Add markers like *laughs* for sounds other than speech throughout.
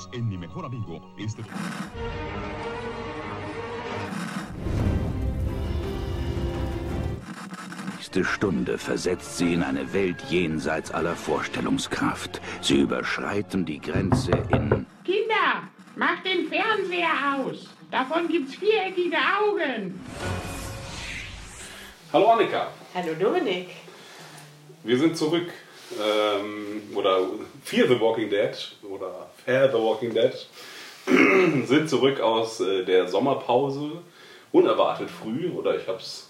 Unidos en Mi Mejor Amigo. Este... nächste Stunde versetzt sie in eine Welt jenseits aller Vorstellungskraft. Sie überschreiten die Grenze in... Kinder, macht den Fernseher aus. Davon gibt's viereckige Augen. Hallo Annika. Hallo Dominik. Wir sind zurück. Ähm, oder Fear the Walking Dead oder Fair the Walking Dead *clears throat* sind zurück aus äh, der Sommerpause. Unerwartet früh oder ich hab's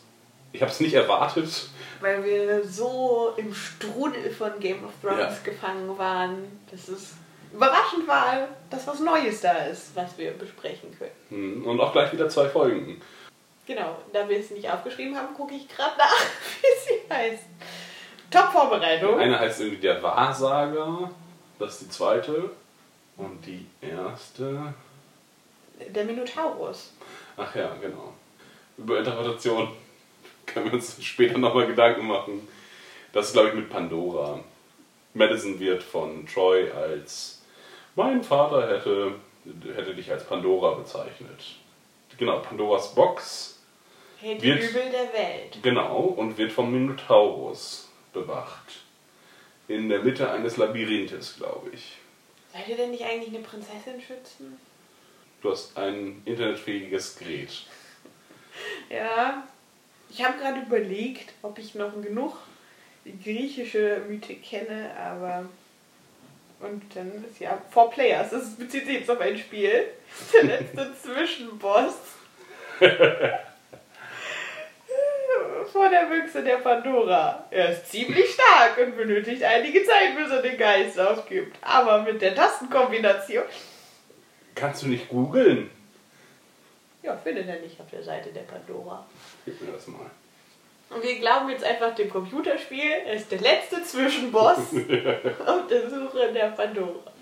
ich habe es nicht erwartet. Weil wir so im Strudel von Game of Thrones Ja. gefangen waren, dass es überraschend war, dass was Neues da ist, was wir besprechen können. Hm, Und auch gleich wieder zwei Folgen. Genau, da wir es nicht aufgeschrieben haben, gucke ich gerade nach, *laughs* wie sie heißt. Top-Vorbereitung. Eine heißt irgendwie der Wahrsager, das ist die zweite. Und die erste. Der Minotaurus. Ach ja, genau. Über Interpretation *laughs* können wir uns später nochmal Gedanken machen. Das ist, glaube ich, mit Pandora. Madison wird von Troy als mein Vater hätte, hätte dich als Pandora bezeichnet. Genau, Pandoras Box. Die Wird- Übel der Welt. Genau, und wird vom Minotaurus bewacht. In der Mitte eines Labyrinthes, glaube ich. Sollt ihr denn nicht eigentlich eine Prinzessin schützen? Du hast ein internetfähiges Gerät. *laughs* Ja. Ich habe gerade überlegt, ob ich noch genug griechische Mythe kenne, aber. Und dann ist ja Four Players, das bezieht sich jetzt auf ein Spiel. Der letzte *laughs* Zwischenboss. *laughs* Vor der Büchse der Pandora. Er ist ziemlich stark und benötigt einige Zeit, bis er den Geist aufgibt. Aber mit der Tastenkombination. Kannst du nicht googeln? Ja, findet er nicht auf der Seite der Pandora. Gib mir das mal. Und wir glauben jetzt einfach dem Computerspiel, er ist der letzte Zwischenboss *laughs* auf der Suche der Pandora.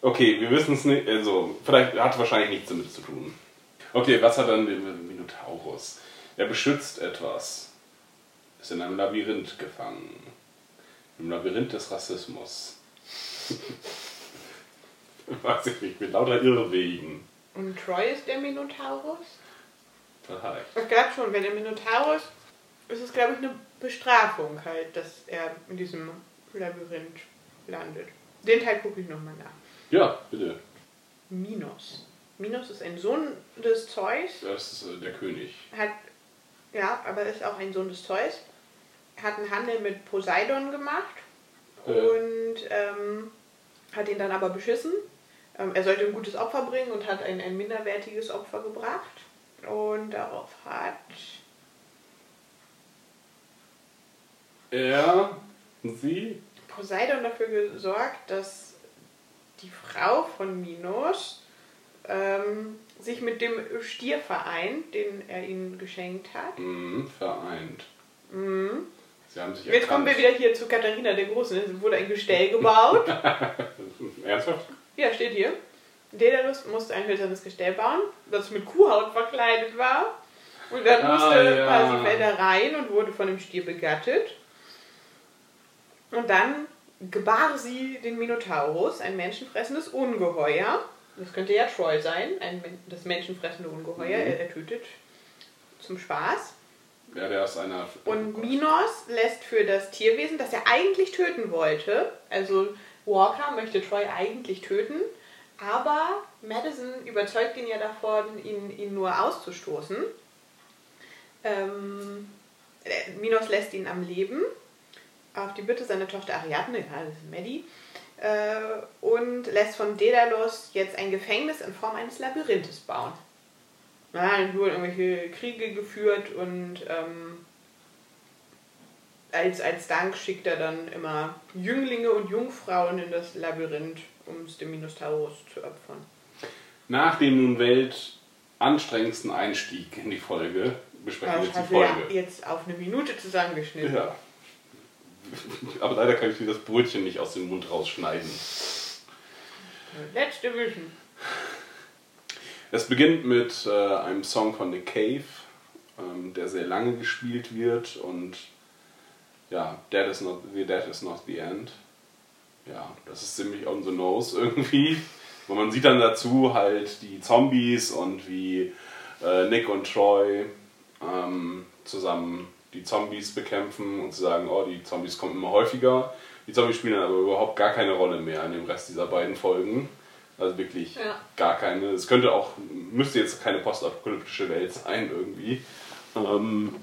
Okay, wir wissen es nicht. Also, vielleicht hat wahrscheinlich nichts damit zu tun. Okay, was hat dann der Minotaurus? Er beschützt etwas. Ist in einem Labyrinth gefangen. Im Labyrinth des Rassismus. *laughs* Weiß ich nicht, mit lauter Irrwegen. Und Troy ist der Minotaurus? Vielleicht. Ich glaube schon, wenn der Minotaurus ist es, glaube ich, eine Bestrafung halt, dass er in diesem Labyrinth landet. Den Teil gucke ich nochmal nach. Ja, bitte. Minos. Minos ist ein Sohn des Zeus, Das ist äh, der König. hat, ja, aber ist auch ein Sohn des Zeus, hat einen Handel mit Poseidon gemacht Äh. und ähm, hat ihn dann aber beschissen. Ähm, er sollte ein gutes Opfer bringen und hat ein, ein minderwertiges Opfer gebracht. Und darauf hat Er, sie, Poseidon dafür gesorgt, dass die Frau von Minos ähm, sich mit dem Stier vereint, den er ihnen geschenkt hat. mh, vereint. Mhm. Sie haben sich Jetzt kommen wir wieder hier zu Katharina der Großen. Es wurde ein Gestell gebaut. *laughs* Ernsthaft? ja, steht hier. Daedalus musste ein hölzernes Gestell bauen, das mit Kuhhaut verkleidet war. Und dann Ah, musste ja. Parsifal da rein und wurde von dem Stier begattet. Und dann gebar sie den Minotaurus, ein menschenfressendes Ungeheuer. Das könnte ja Troy sein, ein, das menschenfressende Ungeheuer. Mhm. Er, er tötet zum Spaß. Ja, der ist einer. Und. Minos lässt für das Tierwesen, das er eigentlich töten wollte, also Walker möchte Troy eigentlich töten, aber Madison überzeugt ihn ja davon, ihn, ihn nur auszustoßen. Ähm, äh, Minos lässt ihn am Leben, auf die Bitte seiner Tochter Ariadne, ja, das ist Maddie, und lässt von Daedalus jetzt ein Gefängnis in Form eines Labyrinthes bauen. Ja, dann wurden irgendwelche Kriege geführt und ähm, als, als Dank schickt er dann immer Jünglinge und Jungfrauen in das Labyrinth, um es dem Minotaurus zu opfern. Nach dem nun weltanstrengendsten Einstieg in die Folge besprechen wir jetzt die haben wir Folge. jetzt auf eine Minute zusammengeschnitten. Ja. *laughs* Aber leider kann ich dir das Brötchen nicht aus dem Mund rausschneiden. Letzte Vision. Es beginnt mit äh, einem Song von The Cave, ähm, der sehr lange gespielt wird und ja, Dead is not, The Dead is not the End. Ja, das ist ziemlich on the nose irgendwie. Und man sieht dann dazu halt die Zombies und wie äh, Nick und Troy ähm, zusammen die Zombies bekämpfen und sie sagen, oh, die Zombies kommen immer häufiger. Die Zombies spielen dann aber überhaupt gar keine Rolle mehr in dem Rest dieser beiden Folgen. Also wirklich Ja. gar keine. Es könnte auch, müsste jetzt keine postapokalyptische Welt sein irgendwie. Ähm,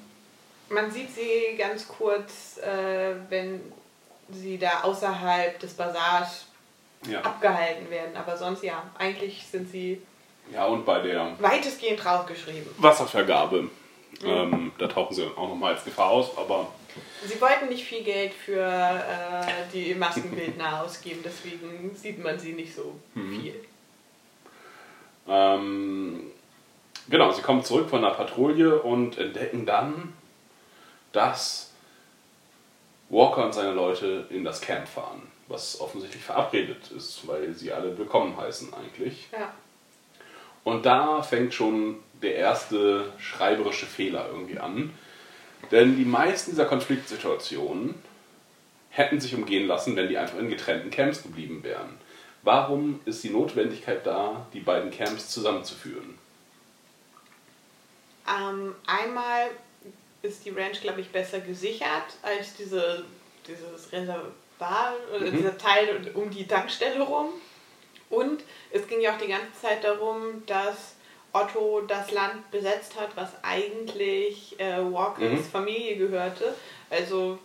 Man sieht sie ganz kurz, äh, wenn sie da außerhalb des Basars ja. abgehalten werden. Aber sonst ja, eigentlich sind sie ja, und bei der weitestgehend draufgeschrieben. Wasservergabe, ähm, da tauchen sie auch nochmal als Gefahr aus, aber Sie wollten nicht viel Geld für äh, die Maskenbildner *laughs* ausgeben, deswegen sieht man sie nicht so viel. Ähm, genau, sie kommen zurück von der Patrouille und entdecken dann, dass Walker und seine Leute in das Camp fahren, was offensichtlich verabredet ist, weil sie alle willkommen heißen eigentlich. Ja. Und da fängt schon der erste schreiberische Fehler irgendwie an. Denn die meisten dieser Konfliktsituationen hätten sich umgehen lassen, wenn die einfach in getrennten Camps geblieben wären. Warum ist die Notwendigkeit da, die beiden Camps zusammenzuführen? Ähm, einmal ist die Ranch, glaube ich, besser gesichert als diese, dieses Reservoir oder dieser Teil um die Tankstelle rum. Und es ging ja auch die ganze Zeit darum, dass Otto das Land besetzt hat, was eigentlich äh, Walkers Mhm. Familie gehörte. Also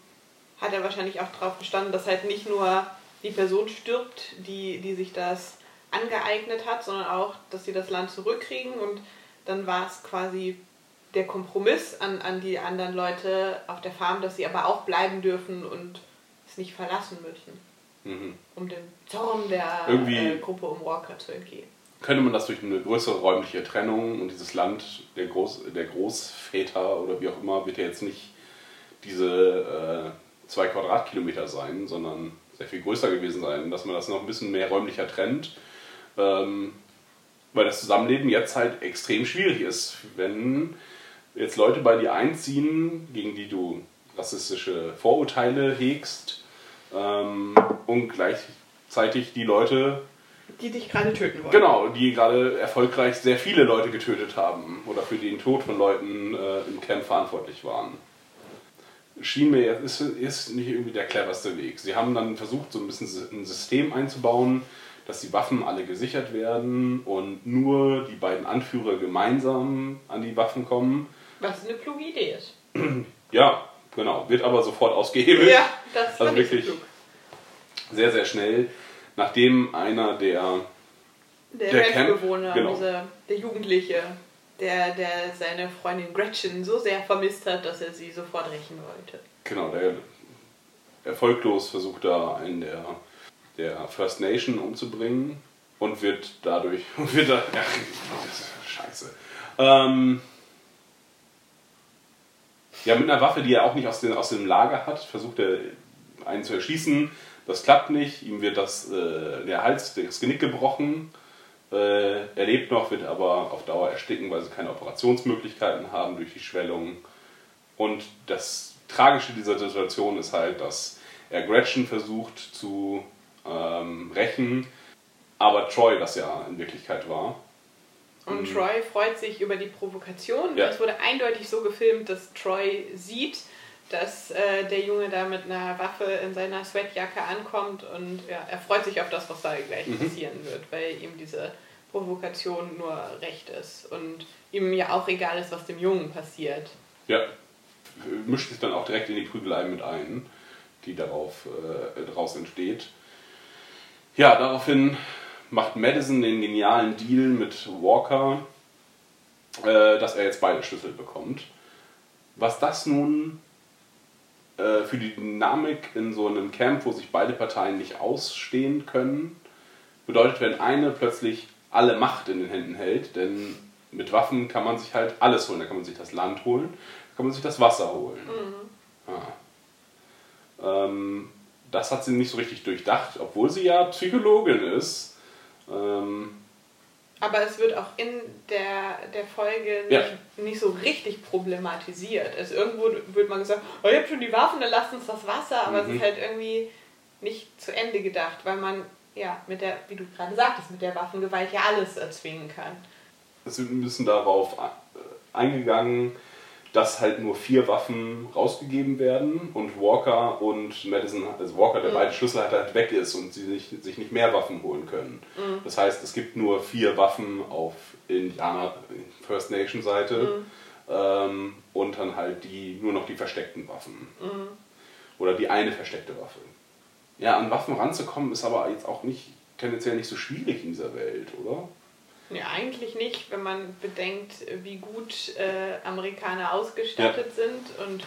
hat er wahrscheinlich auch darauf bestanden, dass halt nicht nur die Person stirbt, die, die sich das angeeignet hat, sondern auch, dass sie das Land zurückkriegen. Und dann war es quasi der Kompromiss an, an die anderen Leute auf der Farm, dass sie aber auch bleiben dürfen und es nicht verlassen müssen, Mhm. um dem Zorn der äh, Gruppe um Walker zu entgehen. Könnte man das durch eine größere räumliche Trennung und dieses Land der, Groß, der Großväter oder wie auch immer, wird ja jetzt nicht diese äh, zwei Quadratkilometer sein, sondern sehr viel größer gewesen sein, dass man das noch ein bisschen mehr räumlicher trennt. Ähm, weil das Zusammenleben jetzt halt extrem schwierig ist. Wenn jetzt Leute bei dir einziehen, gegen die du rassistische Vorurteile hegst ähm, und gleichzeitig die Leute Die dich gerade töten wollen. Genau, die gerade erfolgreich sehr viele Leute getötet haben oder für den Tod von Leuten äh, im Camp verantwortlich waren. Schien mir, ist, ist nicht irgendwie der cleverste Weg. Sie haben dann versucht, so ein bisschen ein System einzubauen, dass die Waffen alle gesichert werden und nur die beiden Anführer gemeinsam an die Waffen kommen. Was eine kluge Idee ist. *clears throat* Ja, genau, wird aber sofort ausgehebelt. Ja, das Also fand ich so wirklich klug. sehr, sehr schnell, nachdem einer der Der, Der Ranchbewohner, Camp- genau. dieser, der Jugendliche, der, der seine Freundin Gretchen so sehr vermisst hat, dass er sie sofort rächen wollte. Genau, der erfolglos versucht da einen der, der First Nation umzubringen und wird dadurch, *laughs* wird da, ist scheiße. Ähm, ja, mit einer Waffe, die er auch nicht aus, den, aus dem Lager hat, versucht er einen zu erschießen. Das klappt nicht, ihm wird das, äh, der Hals, das Genick gebrochen. Äh, er lebt noch, wird aber auf Dauer ersticken, weil sie keine Operationsmöglichkeiten haben durch die Schwellung. Und das Tragische dieser Situation ist halt, dass er Gretchen versucht zu ähm, rächen, aber Troy das ja in Wirklichkeit war. Und Troy freut sich über die Provokation. Ja. Es wurde eindeutig so gefilmt, dass Troy sieht, dass äh, der Junge da mit einer Waffe in seiner Sweatjacke ankommt und ja, er freut sich auf das, was da gleich passieren wird, weil ihm diese Provokation nur recht ist und ihm ja auch egal ist, was dem Jungen passiert. Ja, mischt sich dann auch direkt in die Prügelei mit ein, die darauf, äh, daraus entsteht. Ja, daraufhin macht Madison den genialen Deal mit Walker, äh, dass er jetzt beide Schlüssel bekommt. Was das nun äh, für die Dynamik in so einem Camp, wo sich beide Parteien nicht ausstehen können, bedeutet, wenn eine plötzlich alle Macht in den Händen hält, denn mit Waffen kann man sich halt alles holen. Da kann man sich das Land holen, da kann man sich das Wasser holen. Ah. Ähm, das hat sie nicht so richtig durchdacht, obwohl sie ja Psychologin ist. Ähm, Aber es wird auch in der, der Folge Ja. nicht, nicht so richtig problematisiert. Also irgendwo wird mal gesagt, oh, ihr habt schon die Waffen, dann lasst uns das Wasser. Aber es ist halt irgendwie nicht zu Ende gedacht, weil man ja, mit der, wie du gerade sagtest, mit der Waffengewalt ja alles erzwingen kann. Es wird ein bisschen darauf äh, eingegangen, dass halt nur vier Waffen rausgegeben werden und Walker und Madison, also Walker, der beide Schlüssel hat, halt weg ist und sie sich, sich nicht mehr Waffen holen können. Das heißt, es gibt nur vier Waffen auf Indianer, First Nation Seite ähm, und dann halt die, nur noch die versteckten Waffen. Oder die eine versteckte Waffe. Ja, an Waffen ranzukommen ist aber jetzt auch nicht tendenziell nicht so schwierig in dieser Welt, oder? Ja, eigentlich nicht, wenn man bedenkt, wie gut äh, Amerikaner ausgestattet sind und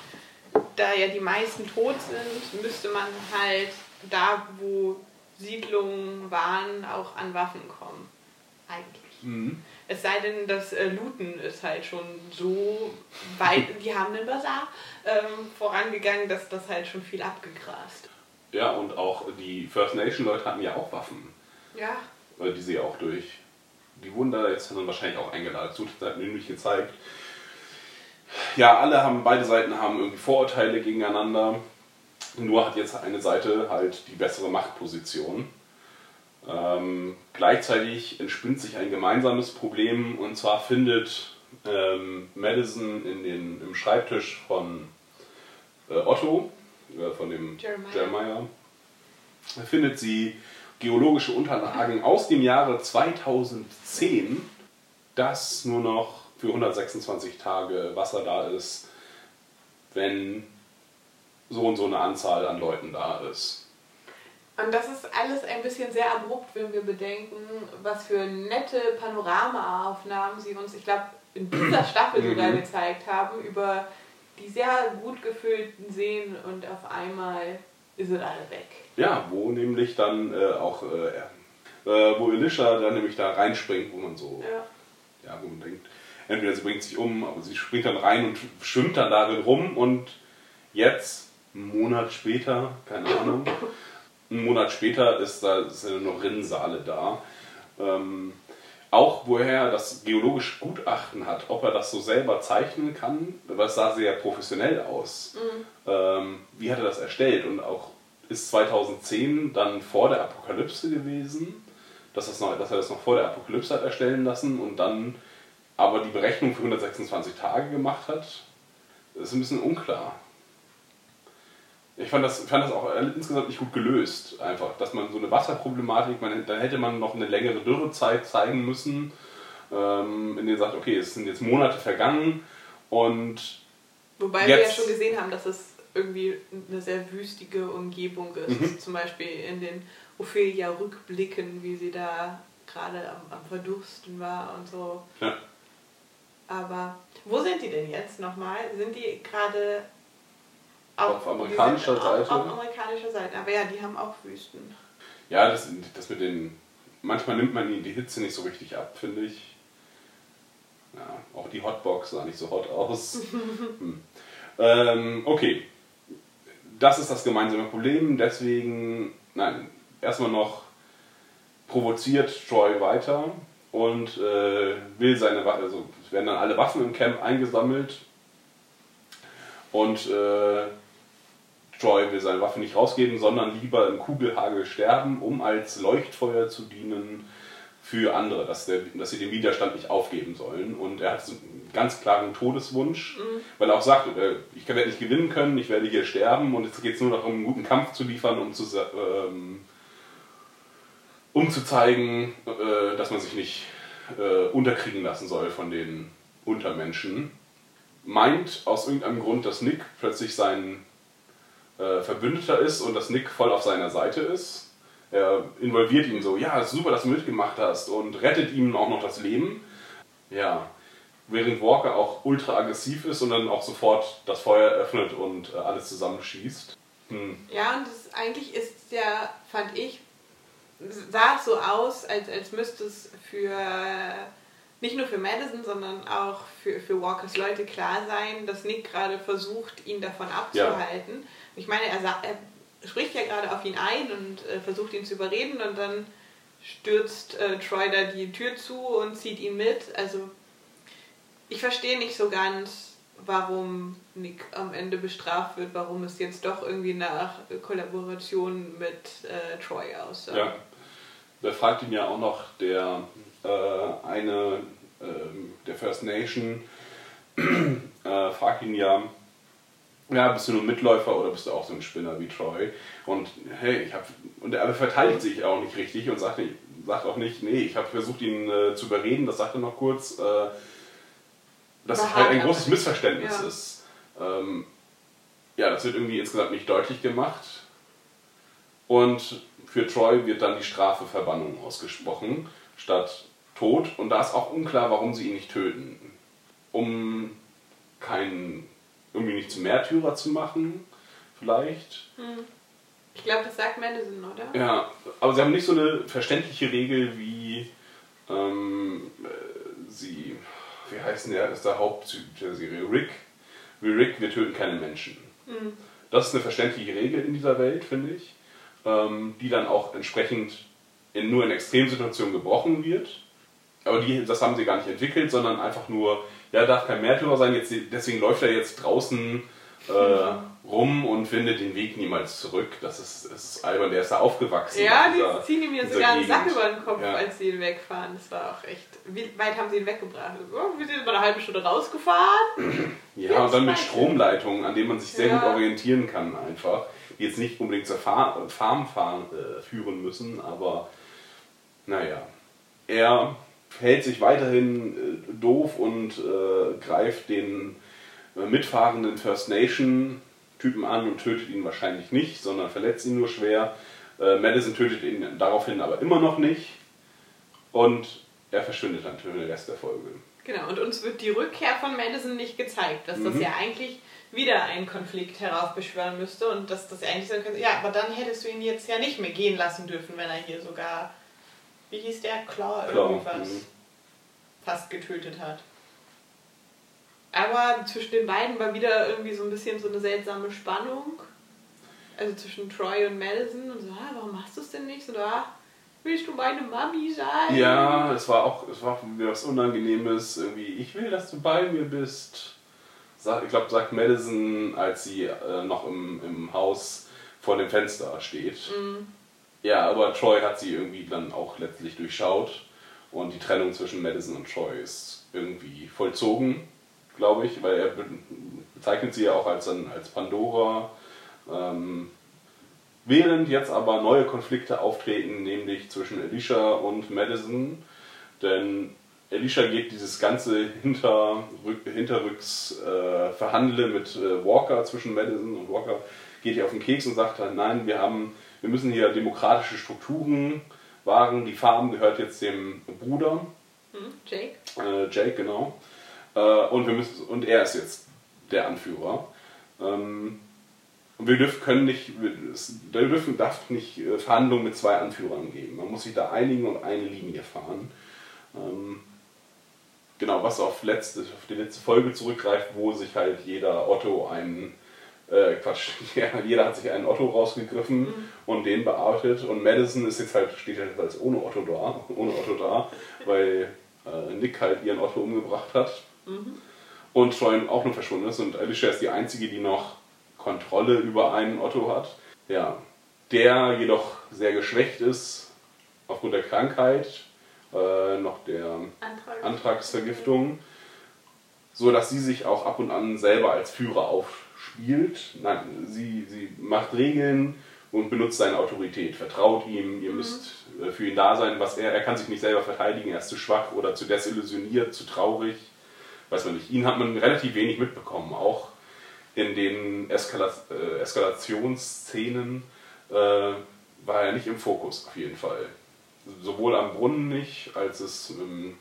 da ja die meisten tot sind, müsste man halt da, wo Siedlungen waren, auch an Waffen kommen. Eigentlich. Es sei denn, das äh, Looten ist halt schon so weit, *laughs* die haben den Bazar ähm, vorangegangen, dass das halt schon viel abgegrast. Ja, und auch die First Nation Leute hatten ja auch Waffen, Ja, äh, die sie auch durch. Die wurden da jetzt dann wahrscheinlich auch eingeladen. Das hat mir nämlich gezeigt. Ja, alle haben, beide Seiten haben irgendwie Vorurteile gegeneinander. Nur hat jetzt eine Seite halt die bessere Machtposition. Ähm, gleichzeitig entspinnt sich ein gemeinsames Problem und zwar findet ähm, Madison in den, im Schreibtisch von äh, Otto, äh, von dem Jeremiah. Jeremiah, findet sie geologische Unterlagen aus dem Jahre 2010, dass nur noch für 126 Tage Wasser da ist, wenn so und so eine Anzahl an Leuten da ist. Und das ist alles ein bisschen sehr abrupt, wenn wir bedenken, was für nette Panoramaaufnahmen sie uns, ich glaube, in dieser Staffel sogar gezeigt haben, über die sehr gut gefüllten Seen und auf einmal ist es alle weg. Ja, wo nämlich dann äh, auch, äh, äh, wo Elisha dann nämlich da reinspringt, wo man so, Ja. ja, wo man denkt, entweder sie bringt sich um, aber sie springt dann rein und schwimmt dann darin rum und jetzt, einen Monat später, keine Ahnung, einen Monat später ist da sind noch Rinnsale da. Ähm, auch woher er das geologische Gutachten hat, ob er das so selber zeichnen kann, weil es sah sehr professionell aus. Ähm, wie hat er das erstellt? Und auch ist 2010 dann vor der Apokalypse gewesen, dass, das noch, dass er das noch vor der Apokalypse hat erstellen lassen und dann aber die Berechnung für 126 Tage gemacht hat, ist ein bisschen unklar. Ich fand das, fand das auch insgesamt nicht gut gelöst, einfach. Dass man so eine Wasserproblematik, man, dann hätte man noch eine längere Dürrezeit zeigen müssen, ähm, in der sagt, okay, es sind jetzt Monate vergangen und Wobei wir ja schon gesehen haben, dass es irgendwie eine sehr wüstige Umgebung ist. Zum Beispiel in den Ophelia-Rückblicken, wie sie da gerade am, am Verdursten war und so. ja, Aber wo sind die denn jetzt nochmal? Sind die gerade Auf amerikanischer Seite? Auf, auf amerikanischer Seite. Aber ja, die haben auch Wüsten. ja das, das mit den. Manchmal nimmt man ihnen die Hitze nicht so richtig ab, finde ich. Ja, auch die Hotbox sah nicht so hot aus. *laughs* hm. ähm, okay. Das ist das gemeinsame Problem, deswegen, nein, erstmal noch provoziert Troy weiter und äh, will seine Waffe, also es werden dann alle Waffen im Camp eingesammelt und äh, Troy will seine Waffe nicht rausgeben, sondern lieber im Kugelhagel sterben, um als Leuchtfeuer zu dienen für andere, dass, der, dass sie den Widerstand nicht aufgeben sollen. Und er hat so einen ganz klaren Todeswunsch, weil er auch sagt, äh, ich werde nicht gewinnen können, ich werde hier sterben und jetzt geht es nur noch um einen guten Kampf zu liefern, um zu, ähm, um zu zeigen, äh, dass man sich nicht äh, unterkriegen lassen soll von den Untermenschen. Meint aus irgendeinem Grund, dass Nick plötzlich sein äh, Verbündeter ist und dass Nick voll auf seiner Seite ist. Er involviert ihn so, ja, ist super, dass du mitgemacht hast und rettet ihm auch noch das Leben. Ja, während Walker auch ultra aggressiv ist und dann auch sofort das Feuer öffnet und äh, alles zusammenschießt. Hm. Ja, und das, eigentlich ist ja, fand ich, sah es so aus, als, als müsste es für nicht nur für Madison, sondern auch für, für Walkers Leute klar sein, dass Nick gerade versucht, ihn davon abzuhalten. Ich meine, er, er spricht ja gerade auf ihn ein und äh, versucht ihn zu überreden und dann stürzt äh, Troy da die Tür zu und zieht ihn mit. Also ich verstehe nicht so ganz, warum Nick am Ende bestraft wird, warum es jetzt doch irgendwie nach Kollaboration mit äh, Troy aussah. Ja. da fragt ihn ja auch noch der äh, eine, äh, der First Nation, *clears throat* äh, fragt ihn ja, ja, bist du nur Mitläufer oder bist du auch so ein Spinner wie Troy? Und hey, ich hab, und er verteidigt sich auch nicht richtig und sagt, nicht, sagt auch nicht, nee, ich habe versucht ihn äh, zu überreden, das sagt er noch kurz, äh, dass es halt ein großes Missverständnis Ja. ist. Ähm, ja, das wird irgendwie insgesamt nicht deutlich gemacht. Und für Troy wird dann die Strafe Verbannung ausgesprochen, statt Tod. Und da ist auch unklar, warum sie ihn nicht töten. Um keinen, irgendwie nicht zum Märtyrer zu machen, vielleicht. Ich glaube, das sagt Madison, oder? Ja, aber sie haben nicht so eine verständliche Regel wie ähm, äh, sie, wie heißt denn der, das ist der Haupttyp der Serie, Rick. Wie Rick, wir töten keine Menschen. Das ist eine verständliche Regel in dieser Welt, finde ich, ähm, die dann auch entsprechend in, nur in Extremsituationen gebrochen wird. Aber die, das haben sie gar nicht entwickelt, sondern einfach nur, ja, darf kein Märtyrer sein, jetzt, deswegen läuft er jetzt draußen äh, rum und findet den Weg niemals zurück. Das ist, das ist albern, der ist da aufgewachsen. Ja, dieser- die ziehen ihm dieser sogar einen Sack über den Kopf, Ja. als sie ihn wegfahren. Das war auch echt. Wie weit haben sie ihn weggebracht? Oh, wir sind über eine halbe Stunde rausgefahren. Ja, und dann mit Jetzt Stromleitungen, an denen man sich sehr Ja. gut orientieren kann einfach. Die jetzt nicht unbedingt zur Fa Farm fahren, äh, führen müssen, aber naja. Er hält sich weiterhin äh, doof und äh, greift den äh, mitfahrenden First Nation Typen an und tötet ihn wahrscheinlich nicht, sondern verletzt ihn nur schwer. Äh, Madison tötet ihn daraufhin aber immer noch nicht. Und er verschwindet dann für den Rest der Folge. Genau, und uns wird die Rückkehr von Madison nicht gezeigt, dass das Mhm. ja eigentlich wieder einen Konflikt heraufbeschwören müsste und dass das eigentlich so könnte, ja, aber dann hättest du ihn jetzt ja nicht mehr gehen lassen dürfen, wenn er hier sogar, wie hieß der, Claw, Claw, irgendwas mhm. fast getötet hat. Aber zwischen den beiden war wieder irgendwie so ein bisschen so eine seltsame Spannung. Also zwischen Troy und Madison und so, ah, warum machst du es denn nicht? So, ah, willst du meine Mami sein? Ja, es war auch es war auch wieder was Unangenehmes. Irgendwie, ich will, dass du bei mir bist. Ich glaube, sagt Madison, als sie äh, noch im, im Haus vor dem Fenster steht. Ja, aber Troy hat sie irgendwie dann auch letztlich durchschaut. Und die Trennung zwischen Madison und Troy ist irgendwie vollzogen, glaube ich, weil er be- bezeichnet sie ja auch als, als Pandora. Ähm, Während jetzt aber neue Konflikte auftreten, nämlich zwischen Alicia und Madison, denn Alicia geht dieses ganze Hinterrück, Hinterrücks äh, mit äh, Walker zwischen Madison und Walker geht ihr auf den Keks und sagt dann, nein, wir haben, wir müssen hier demokratische Strukturen wahren. Die Farm gehört jetzt dem Bruder, Hm, Jake? äh, Jake, genau. Äh, und, wir müssen, und er ist jetzt der Anführer. Ähm, und wir dürfen, können nicht, wir dürfen, darf nicht äh, Verhandlungen mit zwei Anführern geben. Man muss sich da einigen und eine Linie fahren. Ähm, genau, was auf, letzte, auf die letzte Folge zurückgreift, wo sich halt jeder Otto einen, äh, Quatsch, *laughs* ja, jeder hat sich einen Otto rausgegriffen und den bearbeitet. Und Madison ist jetzt halt, steht halt als ohne Otto da, *laughs* ohne Otto da, weil äh, Nick halt ihren Otto umgebracht hat. Und Troy auch nur verschwunden ist. Und Alicia ist die einzige, die noch Kontrolle über einen Otto hat. Ja, der jedoch sehr geschwächt ist aufgrund der Krankheit, äh, noch der Antrag. Antragsvergiftung, so dass sie sich auch ab und an selber als Führer aufspielt. Nein, sie, sie macht Regeln und benutzt seine Autorität, vertraut ihm, ihr müsst äh, für ihn da sein, was er, er kann sich nicht selber verteidigen, er ist zu schwach oder zu desillusioniert, zu traurig, weiß man nicht. Ihn hat man relativ wenig mitbekommen, auch in den Eskala äh, Eskalationsszenen äh, war er nicht im Fokus auf jeden Fall. Sowohl am Brunnen nicht, als es ähm,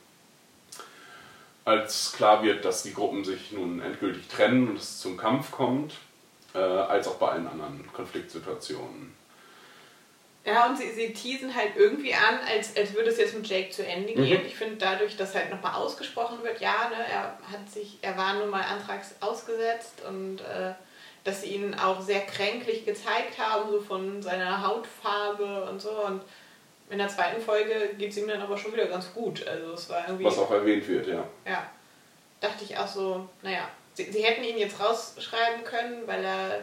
als klar wird, dass die Gruppen sich nun endgültig trennen und es zum Kampf kommt, äh, als auch bei allen anderen Konfliktsituationen. Ja, und sie, sie teasen halt irgendwie an, als, als würde es jetzt mit Jake zu Ende gehen. Mhm. Ich finde dadurch, dass halt nochmal ausgesprochen wird, ja, ne, er hat sich, er war nun mal antrags ausgesetzt und äh, dass sie ihn auch sehr kränklich gezeigt haben, so von seiner Hautfarbe und so. Und in der zweiten Folge geht es ihm dann aber schon wieder ganz gut. Also es war irgendwie. Was auch erwähnt wird, ja. Ja. Dachte ich auch so, naja, sie, sie hätten ihn jetzt rausschreiben können, weil er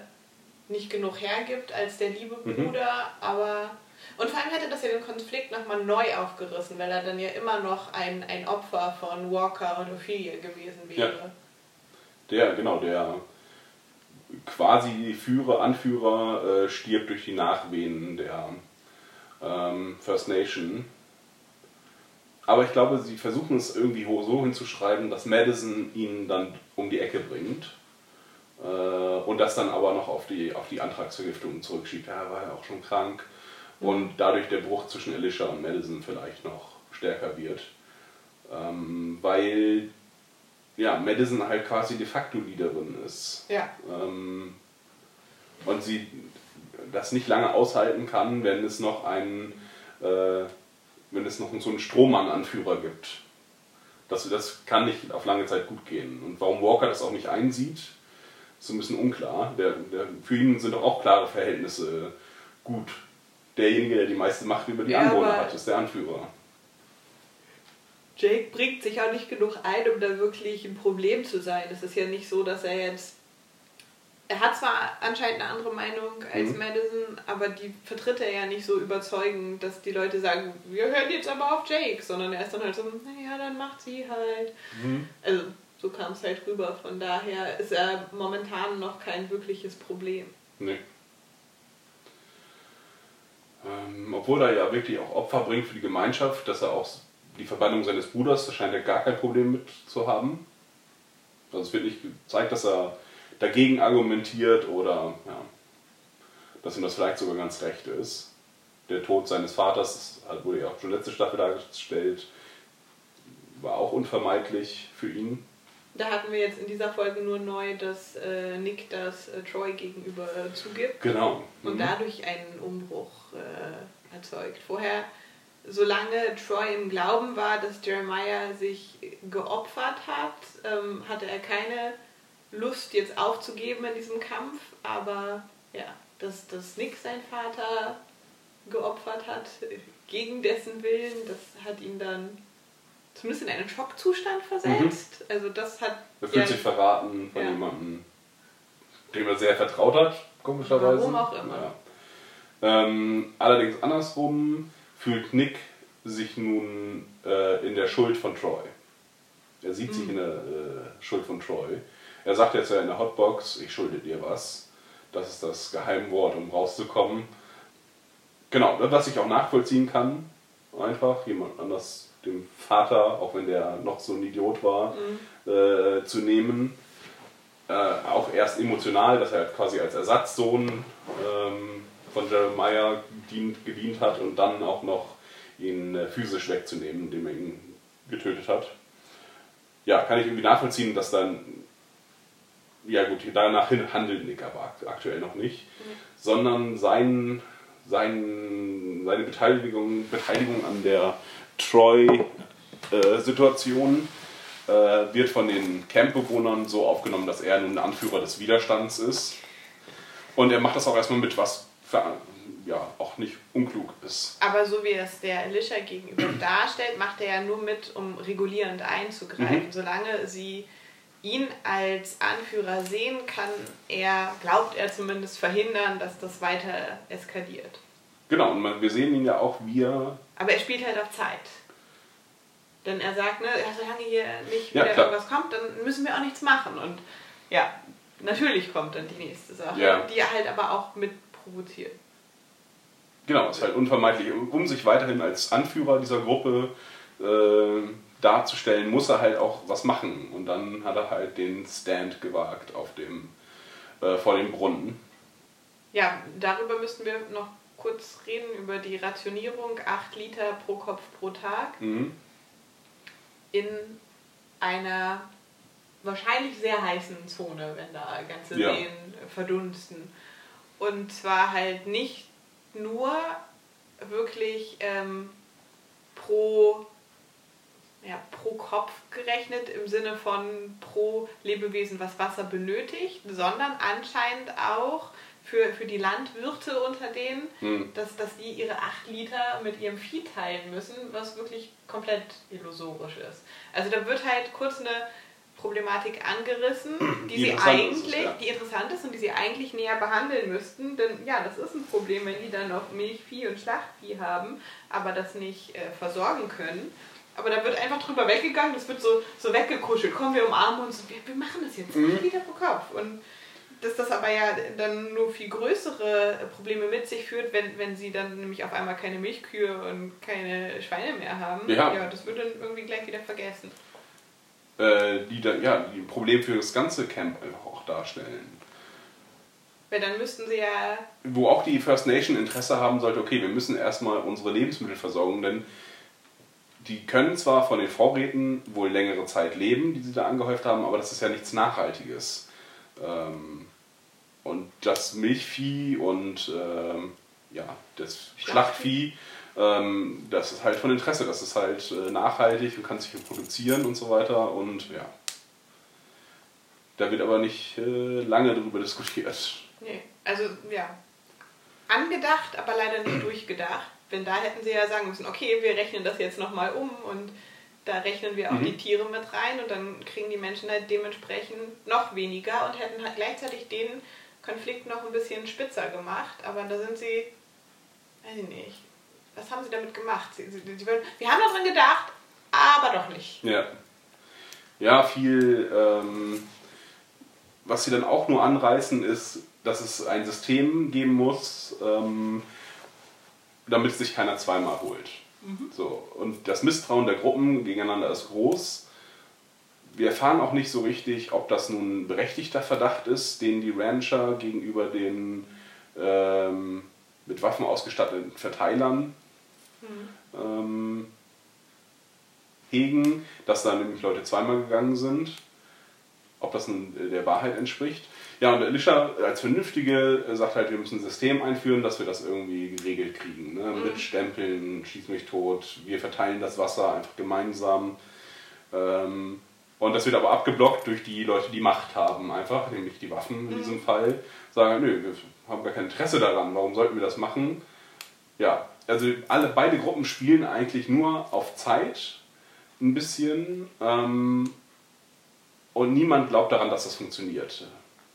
nicht genug hergibt als der liebe Mhm. Bruder, aber Und vor allem hätte das ja den Konflikt nochmal neu aufgerissen, weil er dann ja immer noch ein, ein Opfer von Walker und Ophelia gewesen wäre. Der, genau, der quasi Führer, Anführer äh, stirbt durch die Nachwehen der ähm, First Nation. Aber ich glaube, sie versuchen es irgendwie so hinzuschreiben, dass Madison ihn dann um die Ecke bringt. Äh, und das dann aber noch auf die, auf die Antragsvergiftung zurückschiebt. Ja, er war ja auch schon krank. Und dadurch der Bruch zwischen Alicia und Madison vielleicht noch stärker wird. Ähm, weil ja, Madison halt quasi de facto Leaderin ist. Ja. Ähm, und sie das nicht lange aushalten kann, wenn es noch einen, äh, wenn es noch so einen Strohmann-Anführer gibt. Das, das kann nicht auf lange Zeit gut gehen. Und warum Walker das auch nicht einsieht, ist ein bisschen unklar. Der, der, für ihn sind doch auch klare Verhältnisse gut. Derjenige, der die meiste Macht über die Ja, Anwohner hat, ist der Anführer. Jake bringt sich auch nicht genug ein, um da wirklich ein Problem zu sein. Es ist ja nicht so, dass er jetzt. Er hat zwar anscheinend eine andere Meinung als Mhm. Madison, aber die vertritt er ja nicht so überzeugend, dass die Leute sagen, wir hören jetzt aber auf Jake, sondern er ist dann halt so, naja, dann macht sie halt. Also so kam es halt rüber. Von daher ist er momentan noch kein wirkliches Problem. Nee. Ähm, obwohl er ja wirklich auch Opfer bringt für die Gemeinschaft, dass er auch die Verbannung seines Bruders, da scheint er gar kein Problem mit zu haben. Also es wird nicht gezeigt, dass er dagegen argumentiert oder ja, dass ihm das vielleicht sogar ganz recht ist. Der Tod seines Vaters, das wurde ja auch schon letzte Staffel dargestellt, war auch unvermeidlich für ihn. Da hatten wir jetzt in dieser Folge nur neu, dass äh, Nick das äh, Troy gegenüber äh, zugibt. Genau. und Mhm. dadurch einen Umbruch äh, erzeugt. Vorher, solange Troy im Glauben war, dass Jeremiah sich geopfert hat, ähm, hatte er keine Lust jetzt aufzugeben in diesem Kampf, aber ja, dass, dass Nick sein Vater geopfert hat, gegen dessen Willen, das hat ihn dann zumindest in einen Schockzustand versetzt. Also das hat Er fühlt ja- sich verraten von Ja. jemandem, dem er sehr vertraut hat, komischerweise. Warum auch immer. Ja. Ähm, allerdings andersrum fühlt Nick sich nun äh, in der Schuld von Troy. Er sieht Mhm. sich in der äh, Schuld von Troy. Er sagt jetzt ja in der Hotbox, ich schulde dir was. Das ist das Geheimwort, um rauszukommen. Genau, was ich auch nachvollziehen kann. Einfach jemand anders, dem Vater, auch wenn der noch so ein Idiot war, äh, zu nehmen. Äh, auch erst emotional, dass er halt quasi als Ersatzsohn ähm, von Jeremiah dient, gedient hat und dann auch noch ihn äh, physisch wegzunehmen, indem er ihn getötet hat. Ja, kann ich irgendwie nachvollziehen, dass dann, ja gut, danach handelt Nick aber akt- aktuell noch nicht, sondern sein, sein, seine Beteiligung, Beteiligung an der Troy-Situation äh, wird von den Campbewohnern so aufgenommen, dass er nun Anführer des Widerstands ist. Und er macht das auch erstmal mit, was für, ja, auch nicht unklug ist. Aber so wie es der Alicia gegenüber darstellt, macht er ja nur mit, um regulierend einzugreifen. Mhm. Solange sie ihn als Anführer sehen, kann er, glaubt er zumindest, verhindern, dass das weiter eskaliert. Genau, und wir sehen ihn ja auch, wie er. Aber er spielt halt auf Zeit. Denn er sagt, ne, ja, solange hier nicht Ja, wieder klar. irgendwas kommt, dann müssen wir auch nichts machen. Und ja, natürlich kommt dann die nächste Sache, Ja. die er halt aber auch mit provoziert. Genau, ist halt unvermeidlich. Um sich weiterhin als Anführer dieser Gruppe äh, darzustellen, muss er halt auch was machen. Und dann hat er halt den Stand gewagt auf dem, äh, vor dem Brunnen. Ja, darüber müssten wir noch kurz reden, über die Rationierung. 8 Liter pro Kopf pro Tag Mhm. in einer wahrscheinlich sehr heißen Zone, wenn da ganze Ja. Seen verdunsten. Und zwar halt nicht nur wirklich ähm, pro, ja, pro Kopf gerechnet im Sinne von pro Lebewesen, was Wasser benötigt, sondern anscheinend auch für, für die Landwirte unter denen, Hm. dass, dass die ihre 8 Liter mit ihrem Vieh teilen müssen, was wirklich komplett illusorisch ist. Also da wird halt kurz eine Problematik angerissen, die, Die sie eigentlich, ja. die interessant ist und die sie eigentlich näher behandeln müssten. Denn ja, das ist ein Problem, wenn die dann noch Milchvieh und Schlachtvieh haben, aber das nicht äh, versorgen können. Aber da wird einfach drüber weggegangen, das wird so, so weggekuschelt. Komm, wir umarmen uns, wir, wir machen das jetzt Mhm. wieder pro Kopf. Und dass das aber ja dann nur viel größere Probleme mit sich führt, wenn, wenn sie dann nämlich auf einmal keine Milchkühe und keine Schweine mehr haben. Ja. das wird dann irgendwie gleich wieder vergessen. Äh, die dann, ja, die ein Problem für das ganze Camp einfach auch darstellen. Weil dann müssten sie ja Wo auch die First Nation Interesse haben sollte, okay, wir müssen erstmal unsere Lebensmittelversorgung, denn die können zwar von den Vorräten wohl längere Zeit leben, die sie da angehäuft haben, aber das ist ja nichts Nachhaltiges. Ähm, und das Milchvieh und ähm, ja, das Schlachtvieh, ähm, das ist halt von Interesse. Das ist halt äh, nachhaltig und kann sich reproduzieren und so weiter. Und ja, da wird aber nicht äh, lange darüber *laughs* diskutiert. Nee, also ja, angedacht, aber leider nicht durchgedacht. Denn da hätten sie ja sagen müssen, okay, wir rechnen das jetzt nochmal um und da rechnen wir auch Mhm. die Tiere mit rein und dann kriegen die Menschen halt dementsprechend noch weniger und hätten halt gleichzeitig den Konflikt noch ein bisschen spitzer gemacht. Aber da sind sie, weiß ich nicht, was haben sie damit gemacht? Sie, sie, sie, wollen- wir haben daran gedacht, aber doch nicht. Ja. Ja, viel, ähm, was sie dann auch nur anreißen, ist, dass es ein System geben muss, ähm, damit sich keiner zweimal holt. So. Und das Misstrauen der Gruppen gegeneinander ist groß. Wir erfahren auch nicht so richtig, ob das nun ein berechtigter Verdacht ist, den die Rancher gegenüber den ähm, mit Waffen ausgestatteten Verteilern ähm, hegen, dass da nämlich Leute zweimal gegangen sind. Ob das nun der Wahrheit entspricht. Ja, und Alicia als Vernünftige äh, sagt halt, wir müssen ein System einführen, dass wir das irgendwie geregelt kriegen. Ne? Mit Stempeln, schieß mich tot, wir verteilen das Wasser einfach gemeinsam. Ähm, und das wird aber abgeblockt durch die Leute, die Macht haben, einfach, nämlich die Waffen in diesem Fall. Sagen, halt, nö, wir haben gar kein Interesse daran, warum sollten wir das machen? Ja, also alle, beide Gruppen spielen eigentlich nur auf Zeit ein bisschen ähm, und niemand glaubt daran, dass das funktioniert.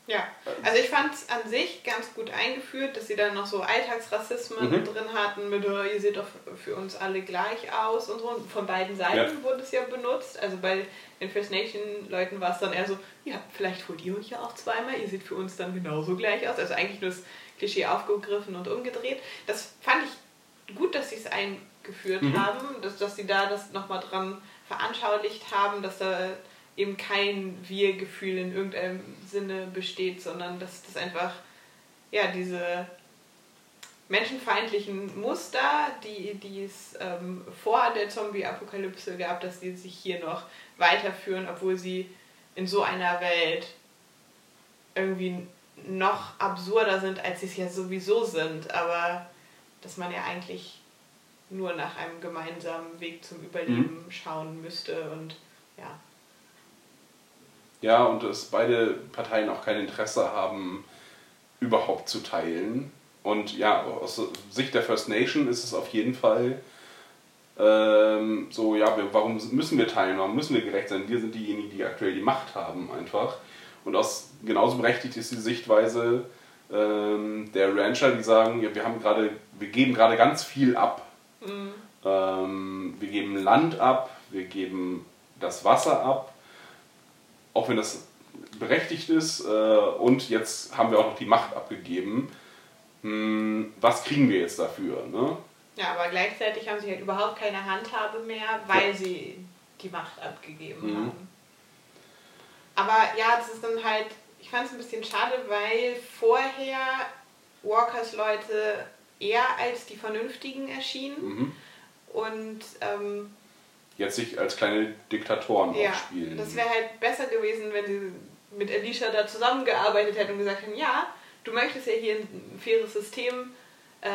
Ja, also ich fand es an sich ganz gut eingeführt, dass sie dann noch so Alltagsrassismen Mhm. drin hatten mit, oh, ihr seht doch für uns alle gleich aus und so. Und von beiden Seiten Ja. wurde es ja benutzt. Also bei den First Nation Leuten war es dann eher so, ja, vielleicht holt ihr euch ja auch zweimal, ihr seht für uns dann genauso gleich aus. Also eigentlich nur das Klischee aufgegriffen und umgedreht. Das fand ich gut, dass sie es eingeführt Mhm. haben, dass, dass sie da das nochmal dran veranschaulicht haben, dass da eben kein Wir-Gefühl in irgendeinem Sinne besteht, sondern dass das einfach ja diese menschenfeindlichen Muster, die, die es ähm, vor der Zombie-Apokalypse gab, dass die sich hier noch weiterführen, obwohl sie in so einer Welt irgendwie noch absurder sind, als sie es ja sowieso sind, aber dass man ja eigentlich nur nach einem gemeinsamen Weg zum Überleben schauen müsste und ja. Ja, und dass beide Parteien auch kein Interesse haben, überhaupt zu teilen. Und ja, aus Sicht der First Nation ist es auf jeden Fall ähm, so, ja, wir, warum müssen wir teilen, warum müssen wir gerecht sein? Wir sind diejenigen, die aktuell die Macht haben einfach. Und aus, genauso berechtigt ist die Sichtweise ähm, der Rancher, die sagen, ja, wir haben gerade, wir geben gerade ganz viel ab. Ähm, wir geben Land ab, wir geben das Wasser ab, auch wenn das berechtigt ist. Äh, und jetzt haben wir auch noch die Macht abgegeben. Hm, was kriegen wir jetzt dafür? Ne? Ja, aber gleichzeitig haben sie halt überhaupt keine Handhabe mehr, weil Ja. sie die Macht abgegeben Mhm. haben. Aber ja, das ist dann halt, ich fand es ein bisschen schade, weil vorher Walkers Leute eher als die Vernünftigen erschienen Mhm. und ähm, Jetzt sich als kleine Diktatoren ja, aufspielen. das wäre halt besser gewesen, wenn sie mit Alicia da zusammengearbeitet hätten und gesagt hätten, ja, du möchtest ja hier ein faires System äh,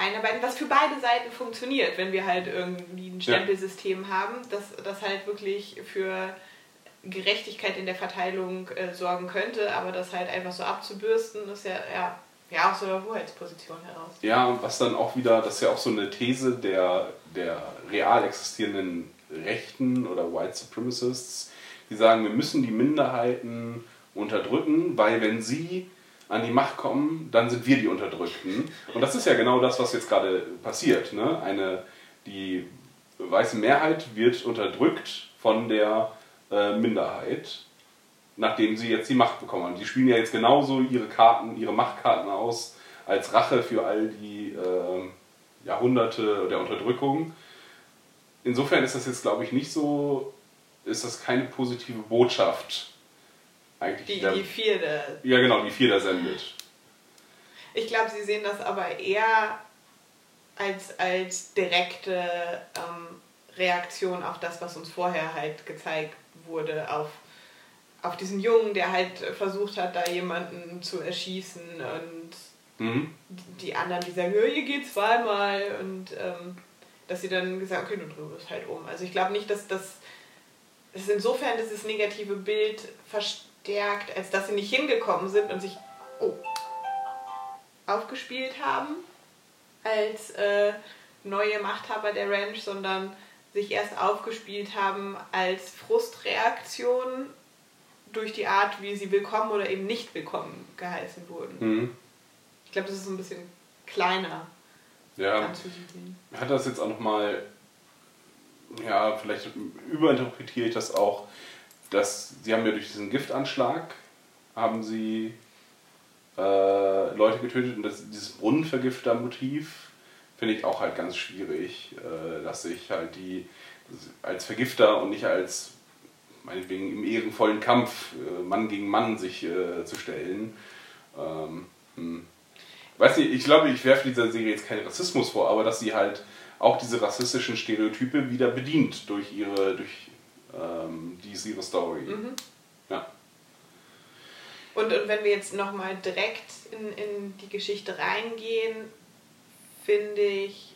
einarbeiten, was für beide Seiten funktioniert, wenn wir halt irgendwie ein Ja. Stempelsystem haben, das, das halt wirklich für Gerechtigkeit in der Verteilung äh, sorgen könnte, aber das halt einfach so abzubürsten, ist ja, ja, ja aus so einer Hoheitsposition heraus. Ja, und was dann auch wieder, das ist ja auch so eine These der, der real existierenden Rechten oder White Supremacists, Die sagen, wir müssen die Minderheiten unterdrücken, weil wenn sie an die Macht kommen, dann sind wir die Unterdrückten. Und das ist ja genau das, was jetzt gerade passiert. Ne? Eine, die weiße Mehrheit wird unterdrückt von der äh, Minderheit, nachdem sie jetzt die Macht bekommen haben. Die spielen ja jetzt genauso ihre Karten, ihre Machtkarten aus, als Rache für all die äh, Jahrhunderte der Unterdrückung. Insofern ist das jetzt, glaube ich, nicht so, ist das keine positive Botschaft. Eigentlich Die, der- die vierte. ja, genau, die vier da sendet. Ich glaube, sie sehen das aber eher als, als direkte ähm, Reaktion auf das, was uns vorher halt gezeigt wurde, auf, auf diesen Jungen, der halt versucht hat, da jemanden zu erschießen und Mhm. die anderen, die sagen, "Ja, ihr geht zweimal und ähm, dass sie dann gesagt okay, du drehst halt um. Also ich glaube nicht, dass das es insofern dieses negative Bild verstärkt, als dass sie nicht hingekommen sind und sich oh, aufgespielt haben als äh, neue Machthaber der Ranch, sondern sich erst aufgespielt haben als Frustreaktion durch die Art, wie sie willkommen oder eben nicht willkommen geheißen wurden. Mhm. Ich glaube, das ist so ein bisschen kleiner Ja, hat das jetzt auch nochmal, ja, vielleicht überinterpretiere ich das auch, dass sie haben ja durch diesen Giftanschlag, haben sie äh, Leute getötet und das, dieses Brunnenvergifter-Motiv finde ich auch halt ganz schwierig, äh, dass sich halt die als Vergifter und nicht als meinetwegen im ehrenvollen Kampf äh, Mann gegen Mann sich äh, zu stellen. Ähm, hm. Weiß nicht, ich glaube, ich werfe dieser Serie jetzt keinen Rassismus vor, aber dass sie halt auch diese rassistischen Stereotype wieder bedient durch ihre, durch ähm, diese ihre Story. Ja. Und, und wenn wir jetzt nochmal direkt in, in die Geschichte reingehen, finde ich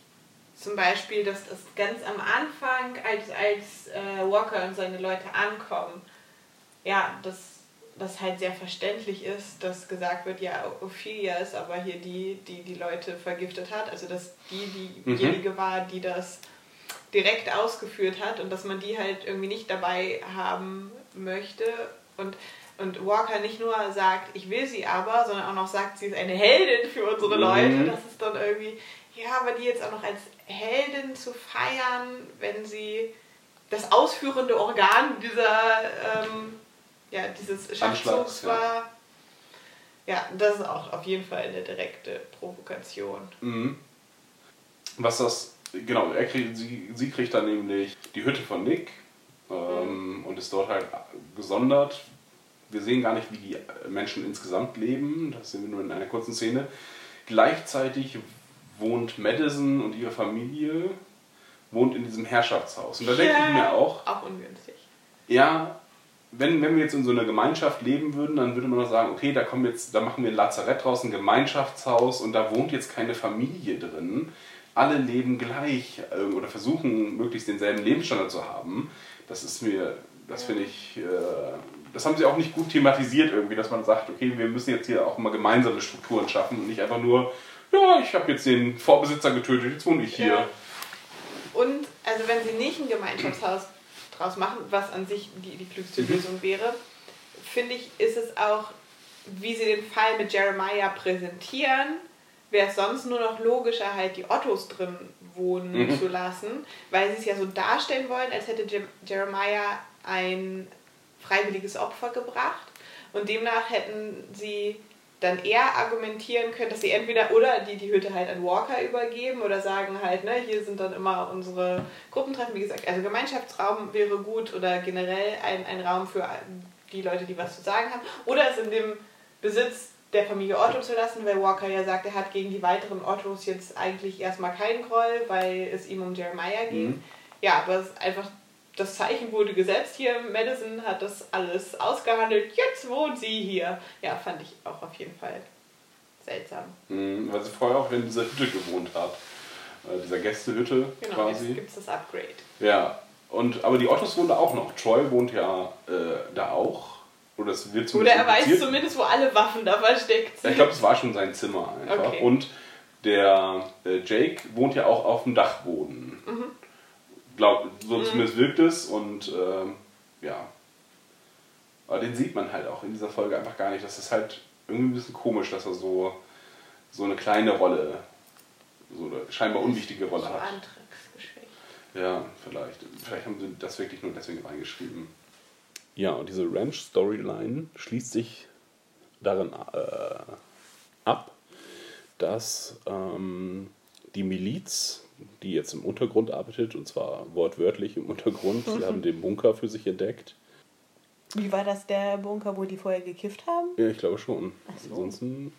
zum Beispiel, dass das ganz am Anfang, als, als äh, Walker und seine Leute ankommen, ja, dass das halt sehr verständlich ist, dass gesagt wird, ja, Ophelia ist aber hier die, die die Leute vergiftet hat. Also dass die diejenige war, die das direkt ausgeführt hat und dass man die halt irgendwie nicht dabei haben möchte. Und, und Walker nicht nur sagt, ich will sie aber, sondern auch noch sagt, sie ist eine Heldin für unsere Mhm. Leute. Das ist dann irgendwie, ja, aber die jetzt auch noch als Heldin zu feiern, wenn sie das ausführende Organ dieser, ähm, ja, dieses Schachzugs ja. war. Ja, das ist auch auf jeden Fall eine direkte Provokation. Mhm. Was das, genau, er kriegt, sie, sie kriegt dann nämlich die Hütte von Nick ähm, und ist dort halt gesondert. Wir sehen gar nicht, wie die Menschen insgesamt leben, das sehen wir nur in einer kurzen Szene. Gleichzeitig wohnt Madison und ihre Familie wohnt in diesem Herrschaftshaus. Und da denke ich mir auch, Auch ungünstig. ja, wenn, wenn wir jetzt in so einer Gemeinschaft leben würden, dann würde man doch sagen, okay, da kommen jetzt, da machen wir ein Lazarett draus, ein Gemeinschaftshaus und da wohnt jetzt keine Familie drin. Alle leben gleich äh, oder versuchen möglichst denselben Lebensstandard zu haben. Das ist mir, das finde ich, äh, das haben sie auch nicht gut thematisiert irgendwie, dass man sagt, okay, wir müssen jetzt hier auch mal gemeinsame Strukturen schaffen und nicht einfach nur, ja, ich habe jetzt den Vorbesitzer getötet, jetzt wohne ich hier. Ja. Und also wenn sie nicht ein Gemeinschaftshaus draus machen, was an sich die, die klügste Mhm. Lösung wäre, finde ich, ist es auch, wie sie den Fall mit Jeremiah präsentieren, wäre es sonst nur noch logischer, halt die Ottos drin wohnen Mhm. zu lassen, weil sie es ja so darstellen wollen, als hätte Je Jeremiah ein freiwilliges Opfer gebracht und demnach hätten sie dann eher argumentieren können, dass sie entweder oder die die Hütte halt an Walker übergeben oder sagen halt, ne, hier sind dann immer unsere Gruppentreffen, wie gesagt, also Gemeinschaftsraum wäre gut oder generell ein, ein Raum für die Leute, die was zu sagen haben, oder es in dem Besitz der Familie Otto zu lassen, weil Walker ja sagt, er hat gegen die weiteren Ottos jetzt eigentlich erstmal keinen Groll, weil es ihm um Jeremiah ging. Mhm. Ja, aber es ist einfach, das Zeichen wurde gesetzt hier. Madison hat das alles ausgehandelt. Jetzt wohnt sie hier. Ja, fand ich auch auf jeden Fall seltsam. Mhm, weil sie vorher auch in dieser Hütte gewohnt hat. Äh, dieser Gästehütte Genau, quasi. jetzt gibt es das Upgrade. Ja, und, aber die Ottos wohnen da auch noch. Troy wohnt ja äh, da auch. Oder es wird Oder er weiß zumindest, wo alle Waffen da versteckt sind. Ich glaube, es war schon sein Zimmer einfach. Okay. Und der äh, Jake wohnt ja auch auf dem Dachboden. Mhm. Glaub, so zumindest wirkt es und ähm, ja. Aber den sieht man halt auch in dieser Folge einfach gar nicht. Das ist halt irgendwie ein bisschen komisch, dass er so, so eine kleine Rolle, so eine scheinbar unwichtige Rolle So hat. Ja, vielleicht. Vielleicht haben sie das wirklich nur deswegen reingeschrieben. Ja, und diese Ranch-Storyline schließt sich darin äh, ab, dass ähm, die Miliz, die jetzt im Untergrund arbeitet, und zwar wortwörtlich im Untergrund, sie haben den Bunker für sich entdeckt. Wie war das der Bunker, wo die vorher gekifft haben? Ja, ich glaube schon. so. Ansonsten,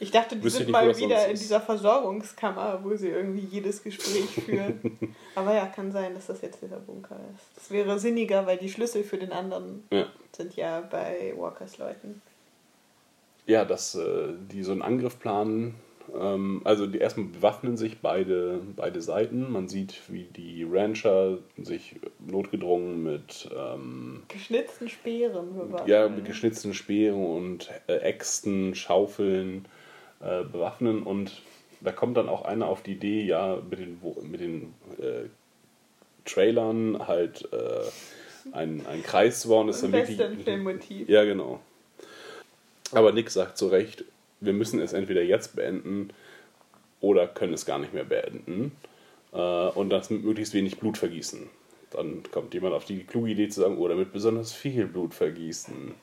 Ich dachte, die sind nicht, mal wieder in dieser Versorgungskammer, wo sie irgendwie jedes Gespräch führen. *laughs* Aber ja, kann sein, dass das jetzt dieser Bunker ist. Das wäre sinniger, weil die Schlüssel für den anderen ja. sind ja bei Walkers Leuten. Ja, dass äh, die so einen Angriff planen. Ähm, also die erstmal bewaffnen sich beide, beide Seiten. Man sieht, wie die Rancher sich notgedrungen mit, ähm, Geschnitzten Speeren bewaffnen. ja, mit geschnitzten Speeren und äh, Äxten, Schaufeln äh, bewaffnen. Und da kommt dann auch einer auf die Idee, ja, mit den, mit den äh, Trailern halt äh, ein, ein Kreis zu bauen. Ist dann wirklich, Western-Filmmotiv. ja, genau. Aber Nick sagt zu Recht, wir müssen es entweder jetzt beenden oder können es gar nicht mehr beenden. Äh, und das mit möglichst wenig Blut vergießen. Dann kommt jemand auf die kluge Idee zu sagen, oder mit besonders viel Blut vergießen.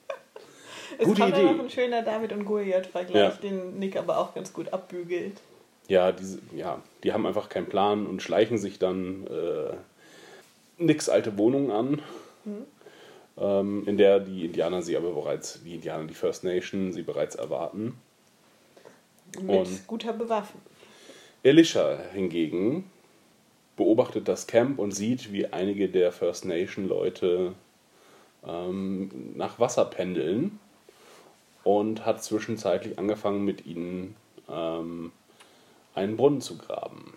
Es Gute kommt Idee. noch ein schöner David und Goliath-Vergleich, Ja. den Nick aber auch ganz gut abbügelt. Ja, diese, ja, die haben einfach keinen Plan und schleichen sich dann äh, Nicks alte Wohnung an, ähm, in der die Indianer sie aber bereits, die Indianer, die First Nation, sie bereits erwarten. Mit Und- guter Bewaffnung. Elisha hingegen beobachtet das Camp und sieht, wie einige der First Nation Leute ähm, nach Wasser pendeln und hat zwischenzeitlich angefangen, mit ihnen ähm, einen Brunnen zu graben.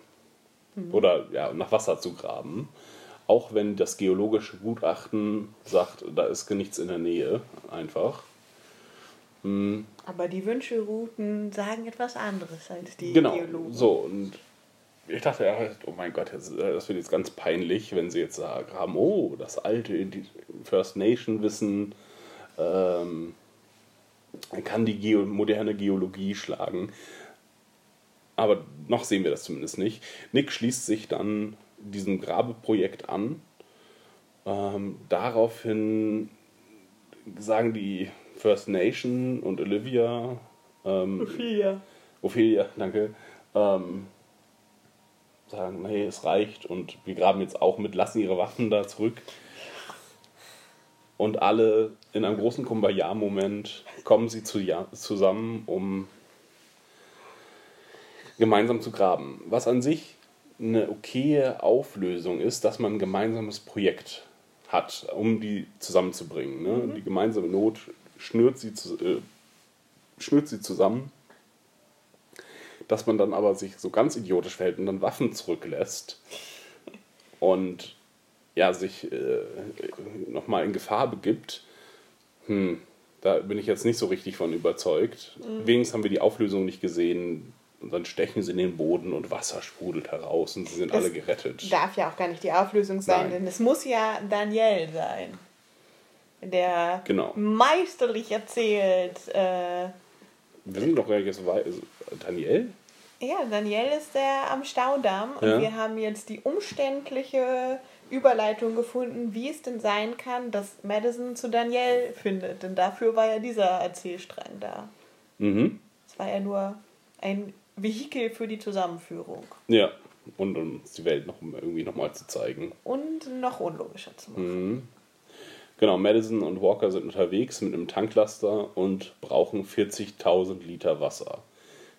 Oder ja, nach Wasser zu graben. Auch wenn das geologische Gutachten sagt, da ist nichts in der Nähe, einfach. Hm, Aber die Wünschelrouten sagen etwas anderes als die Genau, Geologen. so und ich dachte, ja, oh mein Gott, äh, das wird jetzt ganz peinlich, wenn sie jetzt sagen haben, oh, das alte First Nation Wissen ähm, kann die Geo moderne Geologie schlagen. Aber noch sehen wir das zumindest nicht. Nick schließt sich dann diesem Grabeprojekt an. Ähm, daraufhin sagen die First Nation und Olivia, ähm, Vier. Ophelia, danke, ähm, sagen, nee, es reicht und wir graben jetzt auch mit, lassen ihre Waffen da zurück. Und alle in einem großen Kumbaya-Moment kommen sie zu, ja, zusammen, um gemeinsam zu graben. Was an sich eine okaye Auflösung ist, dass man ein gemeinsames Projekt hat, um die zusammenzubringen. Ne? Die gemeinsame Not schnürt sie, äh, schnürt sie zusammen dass man dann aber sich so ganz idiotisch verhält und dann Waffen zurücklässt und ja, sich äh, nochmal in Gefahr begibt, hm, da bin ich jetzt nicht so richtig von überzeugt. Wenigstens haben wir die Auflösung nicht gesehen. Und dann stechen sie in den Boden und Wasser sprudelt heraus und sie sind Das alle gerettet. Darf ja auch gar nicht die Auflösung sein, Nein. denn es muss ja Daniel sein. Der Genau. meisterlich erzählt. Äh, Wir sind doch jetzt. Daniel? ja, Daniel ist der am Staudamm und Ja. wir haben jetzt die umständliche Überleitung gefunden, wie es denn sein kann, dass Madison zu Daniel findet. Denn dafür war ja dieser Erzählstrang da. Mhm. Es war ja nur ein Vehikel für die Zusammenführung. Ja. Und um uns die Welt noch irgendwie nochmal zu zeigen. Und noch unlogischer zu machen. Genau, Madison und Walker sind unterwegs mit einem Tanklaster und brauchen 40.000 Liter Wasser.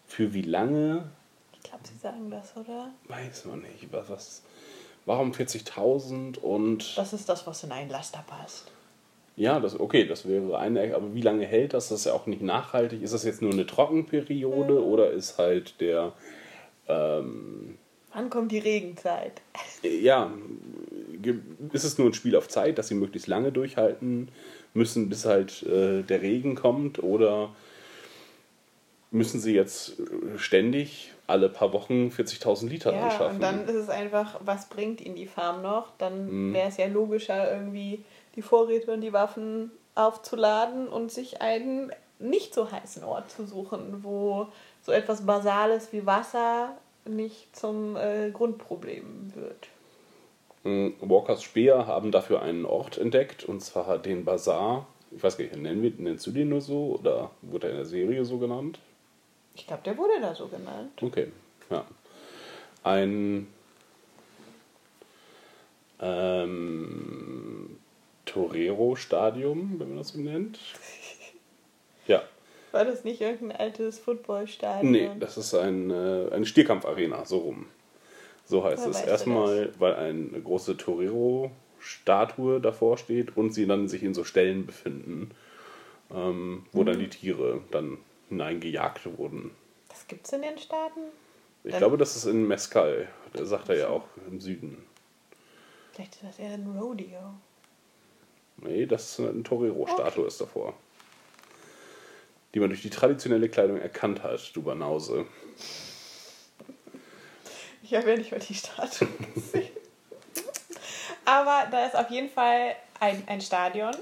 Für wie lange? Ich glaube, sie sagen das, oder? Weiß man nicht. Was, was, warum 40.000 und. Das ist das, was in einen Laster passt. Ja, das, okay, das wäre eine. Aber wie lange hält das? Das ist ja auch nicht nachhaltig. Ist das jetzt nur eine Trockenperiode oder ist halt der. Ähm, Wann kommt die Regenzeit? ja, ist es nur ein Spiel auf Zeit, dass sie möglichst lange durchhalten müssen, bis halt äh, der Regen kommt? Oder müssen sie jetzt äh, ständig alle paar Wochen 40.000 Liter Ja, anschaffen? und dann ist es einfach, was bringt ihnen die Farm noch? Dann wäre es ja logischer, irgendwie die Vorräte und die Waffen aufzuladen und sich einen nicht so heißen Ort zu suchen, wo so etwas Basales wie Wasser nicht zum äh, Grundproblem wird. Mm, Walkers Speer haben dafür einen Ort entdeckt, und zwar den Bazar. Ich weiß gar nicht, nennen wir, nennst du den nur so oder wurde er in der Serie so genannt? Ich glaube, der wurde da so genannt. Okay, ja. Ein ähm, Torero-Stadium, wenn man das so nennt. *laughs* Ja. War das nicht irgendein altes Footballstadion? Nee, das ist ein, äh, eine Stierkampfarena, so rum. So heißt Woher es. Erstmal, weil eine große Torero-Statue davor steht und sie dann sich in so Stellen befinden, ähm, wo Mhm. dann die Tiere dann hineingejagt wurden. Was gibt's in den Staaten? Ich Dann- glaube, das ist in Mescal. Der sagt er ja auch im Süden. Vielleicht ist das eher ein Rodeo. Nee, das ist eine Torero-Statue ist davor. Die man durch die traditionelle Kleidung erkannt hat, du Banause. Ich habe ja nicht mal die Statue *laughs* gesehen. Aber da ist auf jeden Fall ein, ein Stadion.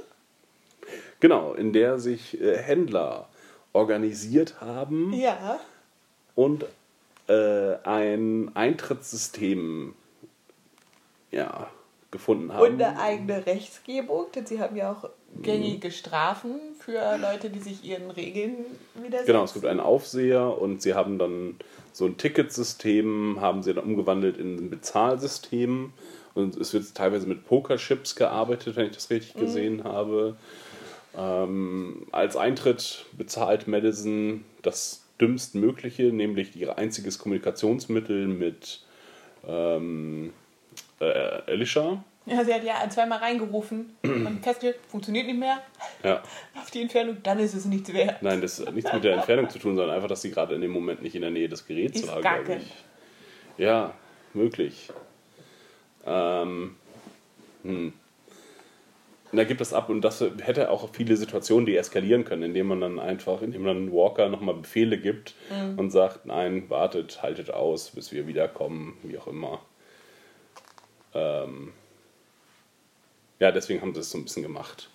Genau, in der sich äh, Händler organisiert haben Ja. und äh, ein Eintrittssystem ja, gefunden haben. Und eine eigene Rechtsgebung, denn sie haben ja auch gängige Strafen für Leute, die sich ihren Regeln widersetzen. Genau, es gibt einen Aufseher und sie haben dann so ein Ticketsystem, haben sie dann umgewandelt in ein Bezahlsystem und es wird teilweise mit Pokerchips gearbeitet, wenn ich das richtig gesehen habe. Ähm, als Eintritt bezahlt Madison das dümmstmögliche, nämlich ihr einziges Kommunikationsmittel mit ähm, äh, Alicia. Ja, sie hat ja zweimal reingerufen und festgestellt, funktioniert nicht mehr. Ja. Auf die Entfernung, dann ist es nichts wert. Nein, das hat nichts mit der Entfernung zu tun, sondern einfach, dass sie gerade in dem Moment nicht in der Nähe des Geräts Ist war, glaube ich. Ja, möglich. Ähm, hm. Und da gibt es ab und das hätte auch viele Situationen deeskalieren können, indem man dann einfach, indem man Walker nochmal Befehle gibt und sagt, nein, wartet, haltet aus, bis wir wiederkommen, wie auch immer. Ähm, ja, deswegen haben sie es so ein bisschen gemacht.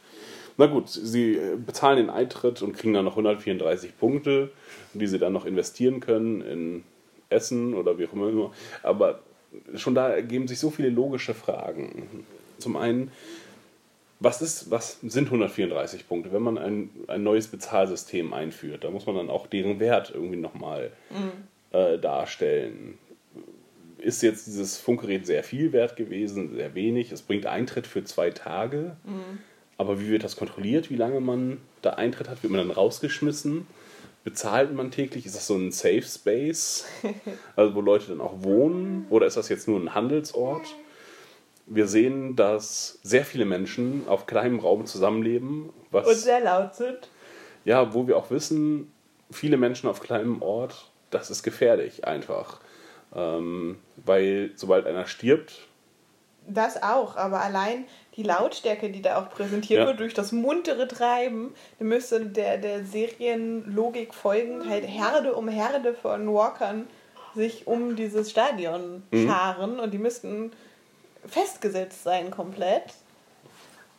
Na gut, sie äh, bezahlen den Eintritt und kriegen dann noch 134 Punkte, die sie dann noch investieren können in Essen oder wie auch immer. Aber schon da ergeben sich so viele logische Fragen. Zum einen, was, ist, was sind 134 Punkte? Wenn man ein, ein neues Bezahlsystem einführt, da muss man dann auch deren Wert irgendwie nochmal äh, darstellen. Ist jetzt dieses Funkgerät sehr viel wert gewesen, sehr wenig? Es bringt Eintritt für zwei Tage. Aber wie wird das kontrolliert, wie lange man da Eintritt hat? Wird man dann rausgeschmissen? Bezahlt man täglich? Ist das so ein Safe Space? *laughs* Also wo Leute dann auch wohnen? Oder ist das jetzt nur ein Handelsort? Wir sehen, dass sehr viele Menschen auf kleinem Raum zusammenleben, was Und sehr laut sind. ja, wo wir auch wissen, viele Menschen auf kleinem Ort, das ist gefährlich einfach. Ähm, weil sobald einer stirbt, Das auch, aber allein die Lautstärke, die da auch präsentiert Ja. wird, durch das muntere Treiben, da müsste der, der Serienlogik folgend halt Herde um Herde von Walkern sich um dieses Stadion Mhm. scharen und die müssten festgesetzt sein komplett.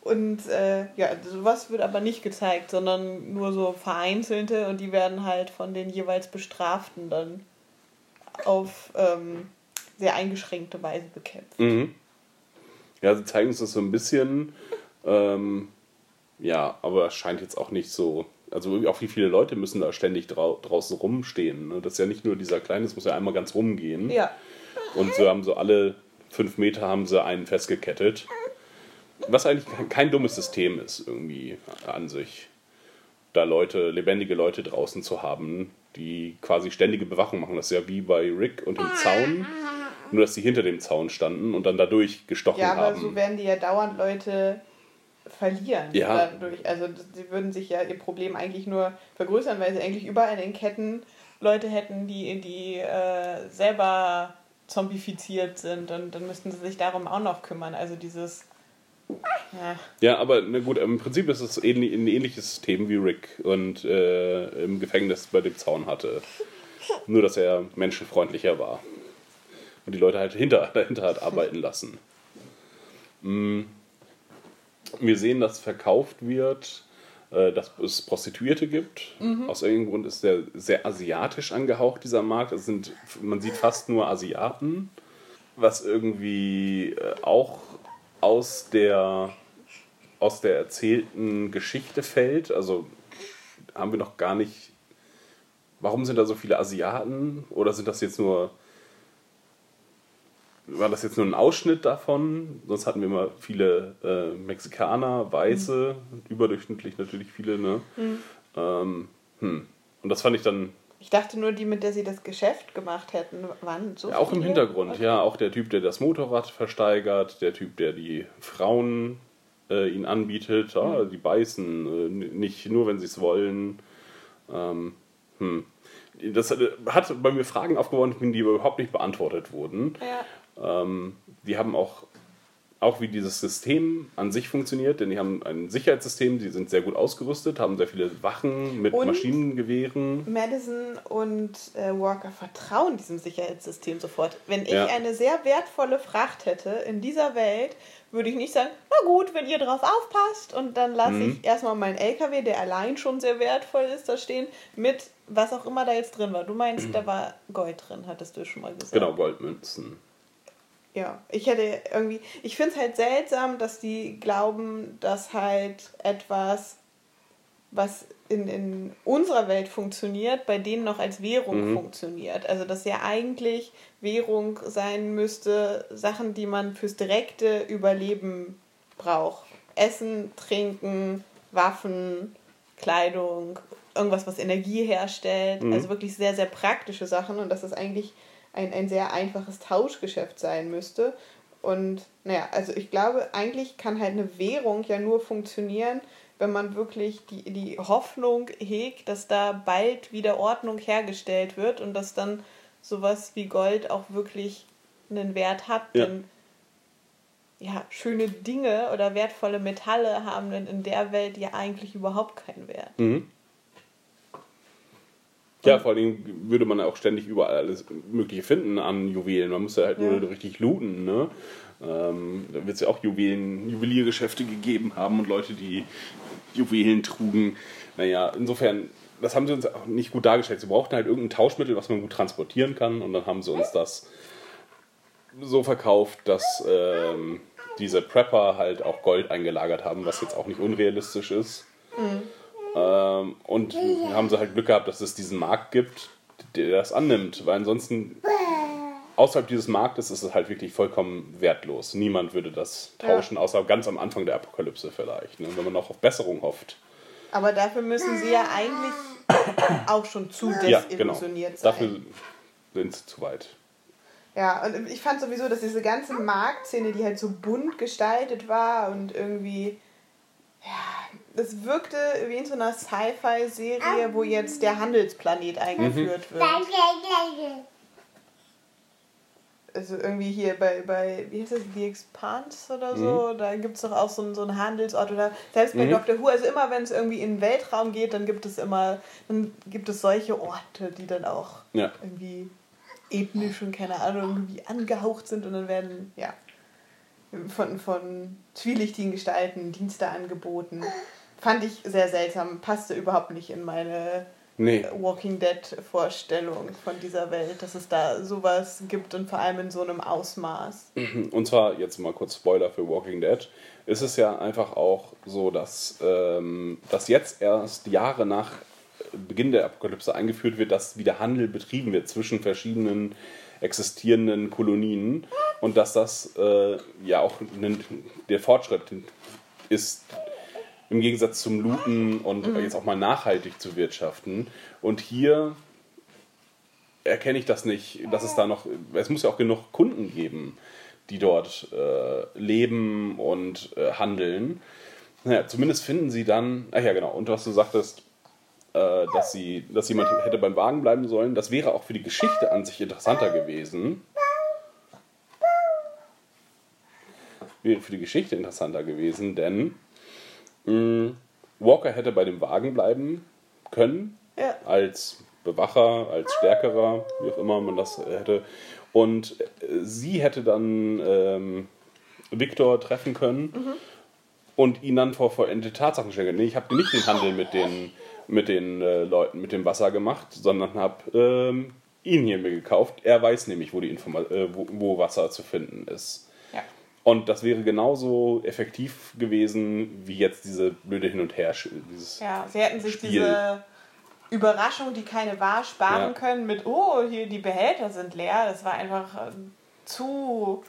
Und äh, ja, sowas wird aber nicht gezeigt, sondern nur so vereinzelte und die werden halt von den jeweils Bestraften dann auf ähm, sehr eingeschränkte Weise bekämpft. Mhm. Ja, sie zeigen uns das so ein bisschen. Ähm, ja, aber es scheint jetzt auch nicht so. Also irgendwie auch wie viele Leute müssen da ständig drau draußen rumstehen. Ne? Das ist ja nicht nur dieser kleine, es muss ja einmal ganz rumgehen. Ja, Und so haben so alle fünf Meter haben sie einen festgekettet. Was eigentlich kein- kein dummes System ist, irgendwie an sich. Da Leute, lebendige Leute draußen zu haben, die quasi ständige Bewachung machen. Das ist ja wie bei Rick und dem Zaun. Nur, dass sie hinter dem Zaun standen und dann dadurch gestochen ja aber haben. so werden die ja dauernd Leute verlieren. Ja. Dadurch. Also sie würden sich ja ihr Problem eigentlich nur vergrößern, weil sie eigentlich überall in Ketten Leute hätten, die, die äh, selber zombifiziert sind und dann müssten sie sich darum auch noch kümmern. Also dieses ja, aber na gut, im Prinzip ist es ähnlich, ein ähnliches System wie Rick und äh, im Gefängnis bei dem Zaun hatte. Nur, dass er menschenfreundlicher war. Und die Leute halt hinter, *laughs* dahinter hat arbeiten lassen. Mm. Wir sehen, dass verkauft wird äh, dass es Prostituierte gibt. Aus irgendeinem Grund ist der sehr asiatisch angehaucht, dieser Markt. Es sind, man sieht fast nur Asiaten, was irgendwie äh, auch aus der, aus der erzählten Geschichte fällt. Also haben wir noch gar nicht. Warum sind da so viele Asiaten? Oder sind das jetzt nur. War das jetzt nur ein Ausschnitt davon? Sonst hatten wir immer viele äh, Mexikaner, Weiße, überdurchschnittlich natürlich viele, ne? Ähm, hm. Und das fand ich dann Ich dachte nur, die, mit der sie das Geschäft gemacht hätten, waren so ja, auch im? Hintergrund, Okay. ja. Auch der Typ, der das Motorrad versteigert, der Typ, der die Frauen äh, ihn anbietet, ah, die beißen, äh, nicht nur, wenn sie es wollen. Ähm, hm. Das äh, hat bei mir Fragen aufgeworfen, die überhaupt nicht beantwortet wurden. Ja. Ähm, die haben auch, auch wie dieses System an sich funktioniert, denn die haben ein Sicherheitssystem, die sind sehr gut ausgerüstet, haben sehr viele Wachen mit Und- Maschinengewehren. Madison und äh, Walker vertrauen diesem Sicherheitssystem sofort. Wenn ich Ja. eine sehr wertvolle Fracht hätte in dieser Welt, würde ich nicht sagen, na gut, wenn ihr drauf aufpasst und dann lasse Mhm. ich erstmal meinen LKW, der allein schon sehr wertvoll ist, da stehen, mit was auch immer da jetzt drin war. Du meinst, *clears throat* da war Gold drin, hattest du schon mal gesagt. Genau, Goldmünzen. Ja, ich hätte irgendwie, ich finde es halt seltsam, dass die glauben, dass halt etwas, was in, in unserer Welt funktioniert, bei denen noch als Währung funktioniert. Also dass ja eigentlich Währung sein müsste, Sachen, die man fürs direkte Überleben braucht. Essen, Trinken, Waffen, Kleidung, irgendwas, was Energie herstellt. Also wirklich sehr, sehr praktische Sachen und dass das eigentlich ein, ein sehr einfaches Tauschgeschäft sein müsste. Und naja, also ich glaube, eigentlich kann halt eine Währung ja nur funktionieren, wenn man wirklich die, die Hoffnung hegt, dass da bald wieder Ordnung hergestellt wird und dass dann sowas wie Gold auch wirklich einen Wert hat. Ja. Denn ja, schöne Dinge oder wertvolle Metalle haben in der Welt ja eigentlich überhaupt keinen Wert. Mhm. Ja, vor allem würde man auch ständig überall alles Mögliche finden an Juwelen. Man muss ja halt Ja. nur richtig looten. Ne? Ähm, da wird es ja auch Juwelen, Juweliergeschäfte gegeben haben und Leute, die Juwelen trugen. Naja, insofern, das haben sie uns auch nicht gut dargestellt. Sie brauchten halt irgendein Tauschmittel, was man gut transportieren kann. Und dann haben sie uns das so verkauft, dass ähm, diese Prepper halt auch Gold eingelagert haben, was jetzt auch nicht unrealistisch ist. Ähm, und haben sie halt Glück gehabt, dass es diesen Markt gibt, der das annimmt. Weil ansonsten, außerhalb dieses Marktes, ist es halt wirklich vollkommen wertlos. Niemand würde das tauschen, außer ganz am Anfang der Apokalypse vielleicht. Ne? Wenn man noch auf Besserung hofft. Aber dafür müssen sie ja eigentlich auch schon zu Ja, genau. desillusioniert sein. Dafür sind sie zu weit. Ja, und ich fand sowieso, dass diese ganze Marktszene, die halt so bunt gestaltet war und irgendwie, ja, es wirkte wie in so einer Sci-Fi-Serie, wo jetzt der Handelsplanet eingeführt wird. Also irgendwie hier bei, bei wie heißt das, The Expanse oder so, da gibt es doch auch so einen, so einen Handelsort oder selbst bei Dr. Who, also immer wenn es irgendwie in den Weltraum geht, dann gibt es immer, dann gibt es solche Orte, die dann auch Ja. irgendwie ethnisch und keine Ahnung, irgendwie angehaucht sind und dann werden, ja, von, von zwielichtigen Gestalten Dienste angeboten. Fand ich sehr seltsam, passte überhaupt nicht in meine Nee. Walking Dead Vorstellung von dieser Welt, dass es da sowas gibt und vor allem in so einem Ausmaß. *clears throat* Und zwar, jetzt mal kurz Spoiler für Walking Dead, ist es ja einfach auch so, dass, ähm, dass jetzt erst Jahre nach Beginn der Apokalypse eingeführt wird, dass wieder Handel betrieben wird zwischen verschiedenen existierenden Kolonien und dass das äh, ja auch nen- der Fortschritt ist, im Gegensatz zum Looten und jetzt auch mal nachhaltig zu wirtschaften. Und hier erkenne ich das nicht, dass es da noch, es muss ja auch genug Kunden geben, die dort äh, leben und äh, handeln. Naja, zumindest finden sie dann, ach ja genau, und was du sagtest, äh, dass, sie, dass jemand hätte beim Wagen bleiben sollen, das wäre auch für die Geschichte an sich interessanter gewesen. Wäre für die Geschichte interessanter gewesen, denn Walker hätte bei dem Wagen bleiben können, Ja. als Bewacher, als Stärkerer, wie auch immer man das hätte. Und äh, sie hätte dann ähm, Victor treffen können und ihn dann vor vollendete Tatsachen stellen. Nee, ich habe nicht den Handel mit den, mit den äh, Leuten, mit dem Wasser gemacht, sondern habe ähm, ihn hier mir gekauft. Er weiß nämlich, wo, die Informa äh, wo, wo Wasser zu finden ist. Und das wäre genauso effektiv gewesen, wie jetzt diese blöde Hin- und Her. Dieses Ja, sie hätten sich Spiel. diese Überraschung, die keine war, sparen Ja. können mit, oh, hier die Behälter sind leer. Das war einfach ähm, zu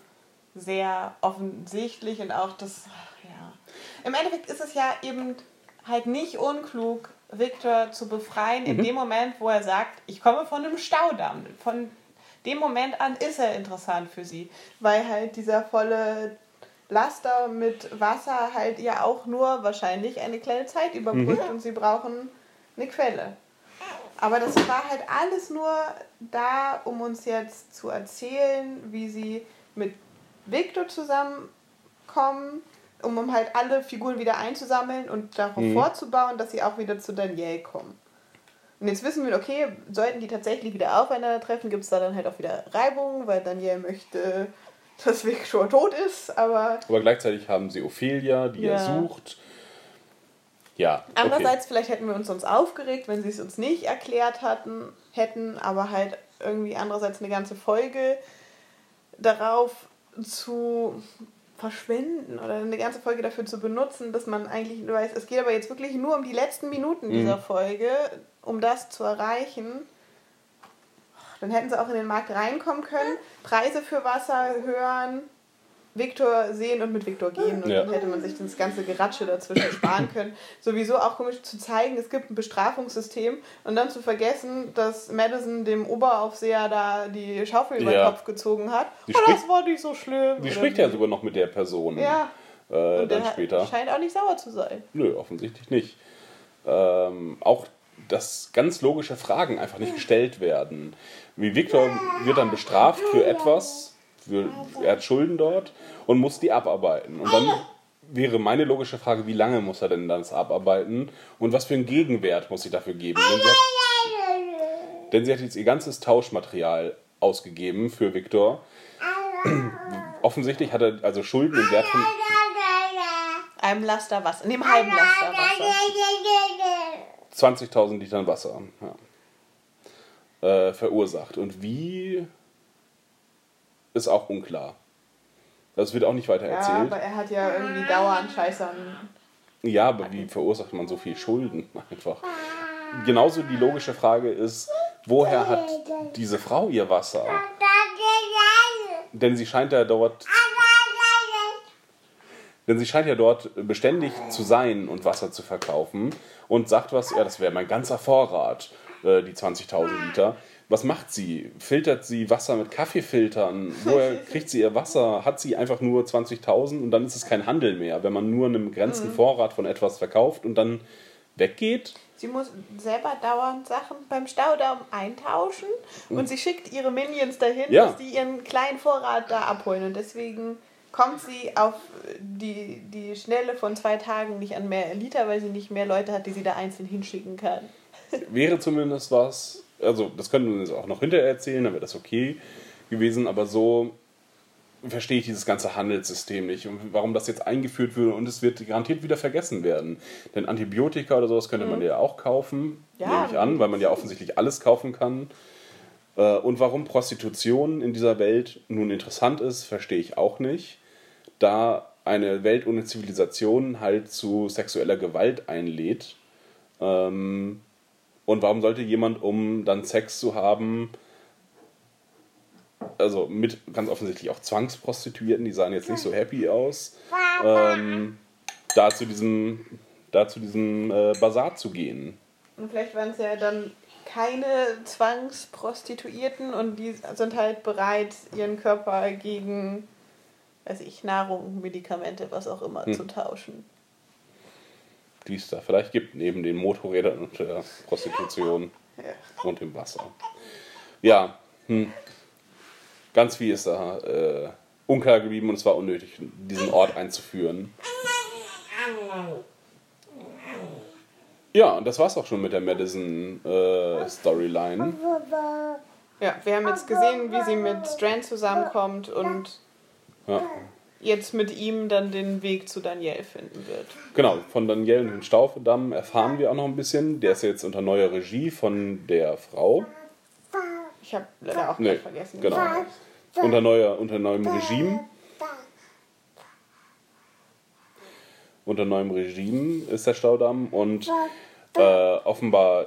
sehr offensichtlich und auch das, ja. Im Endeffekt ist es ja eben halt nicht unklug, Victor zu befreien in dem Moment, wo er sagt, ich komme von einem Staudamm. Von dem Moment an ist er interessant für sie, weil halt dieser volle Laster mit Wasser halt ja auch nur wahrscheinlich eine kleine Zeit überbrückt und sie brauchen eine Quelle. Aber das war halt alles nur da, um uns jetzt zu erzählen, wie sie mit Victor zusammenkommen, um, um halt alle Figuren wieder einzusammeln und darauf vorzubauen, dass sie auch wieder zu Danielle kommen. Und jetzt wissen wir, okay, sollten die tatsächlich wieder aufeinandertreffen, gibt es da dann halt auch wieder Reibungen, weil Danielle möchte, *laughs* dass Victor tot ist, aber Aber gleichzeitig haben sie Ophelia, die er Ja. sucht. Ja, okay. Andererseits, vielleicht hätten wir uns sonst aufgeregt, wenn sie es uns nicht erklärt hatten, hätten, aber halt irgendwie andererseits eine ganze Folge darauf zu verschwenden oder eine ganze Folge dafür zu benutzen, dass man eigentlich nur weiß, es geht aber jetzt wirklich nur um die letzten Minuten dieser Folge, um das zu erreichen. Dann hätten sie auch in den Markt reinkommen können, Preise für Wasser hören, Viktor sehen und mit Viktor gehen. Und Ja. dann hätte man sich das ganze Geratsche dazwischen sparen *coughs* können. Sowieso auch komisch zu zeigen, es gibt ein Bestrafungssystem und dann zu vergessen, dass Madison dem Oberaufseher da die Schaufel über den. Kopf gezogen hat. Die oh, das war nicht so schlimm. Oder spricht ja sogar noch mit der Person. Ja, Äh, und dann später. scheint auch nicht sauer zu sein. Nö, offensichtlich nicht. Ähm, auch dass ganz logische Fragen einfach nicht gestellt werden. Wie Victor wird dann bestraft für etwas, für, er hat Schulden dort und muss die abarbeiten. Und dann wäre meine logische Frage, wie lange muss er denn das abarbeiten und was für einen Gegenwert muss sie dafür geben? Denn sie hat, denn sie hat jetzt ihr ganzes Tauschmaterial ausgegeben für Victor. Offensichtlich hat er also Schulden im Wert von Einem Laster Wasser, in dem halben Laster Wasser. 20.000 Litern Wasser ja. äh, verursacht. Und wie ist auch unklar. Das wird auch nicht weiter Ja, erzählt. aber er hat ja irgendwie dauernd Scheiße an. Ja, aber wie verursacht man so viel Schulden *laughs* einfach? Genauso die logische Frage ist, woher hat diese Frau ihr Wasser? Denn sie scheint ja dort, denn sie scheint ja dort beständig zu sein und Wasser zu verkaufen und sagt was, ja, das wäre mein ganzer Vorrat, äh, die 20.000 Liter. Was macht sie? Filtert sie Wasser mit Kaffeefiltern? Woher *laughs* kriegt sie ihr Wasser? Hat sie einfach nur 20.000 und dann ist es kein Handel mehr, wenn man nur einen begrenzten Vorrat von etwas verkauft und dann weggeht? Sie muss selber dauernd Sachen beim Staudamm eintauschen und sie schickt ihre Minions dahin, Ja. dass die ihren kleinen Vorrat da abholen. Und deswegen kommt sie auf die, die Schnelle von zwei Tagen nicht an mehr Liter, weil sie nicht mehr Leute hat, die sie da einzeln hinschicken kann. *laughs* wäre zumindest was, also das könnten wir uns auch noch hinterher erzählen, dann wäre das okay gewesen, aber so verstehe ich dieses ganze Handelssystem nicht und warum das jetzt eingeführt würde und es wird garantiert wieder vergessen werden. Denn Antibiotika oder sowas könnte man ja auch kaufen, Ja, nehme ich an, weil man ja offensichtlich alles kaufen kann. Äh, Und warum Prostitution in dieser Welt nun interessant ist, verstehe ich auch nicht. Da eine Welt ohne Zivilisation halt zu sexueller Gewalt einlädt. Ähm, und warum sollte jemand, um dann Sex zu haben, also mit ganz offensichtlich auch Zwangsprostituierten, die sahen jetzt nicht so happy aus, ähm, da zu diesem, da zu diesem äh, Bazar zu gehen? Und vielleicht waren es ja dann keine Zwangsprostituierten und die sind halt bereit, ihren Körper gegen, weiß ich, Nahrung, Medikamente, was auch immer, zu tauschen. Die es da vielleicht gibt, neben den Motorrädern und der Prostitution *laughs* Ja. und dem Wasser. Ja, hm. ganz viel ist da äh, unklar geblieben und es war unnötig, diesen Ort einzuführen. Ja, und das war's auch schon mit der Madison-Storyline. Ja, wir haben jetzt gesehen, wie sie mit Strand zusammenkommt und ja. Jetzt mit ihm dann den Weg zu Daniel finden wird. Genau, von Daniel und dem Staudamm erfahren wir auch noch ein bisschen. Der ist jetzt unter neuer Regie von der Frau. Ich habe leider auch Nee, vergessen. genau. Unter, neuer, unter neuem Regime. Unter neuem Regime ist der Staudamm und äh, offenbar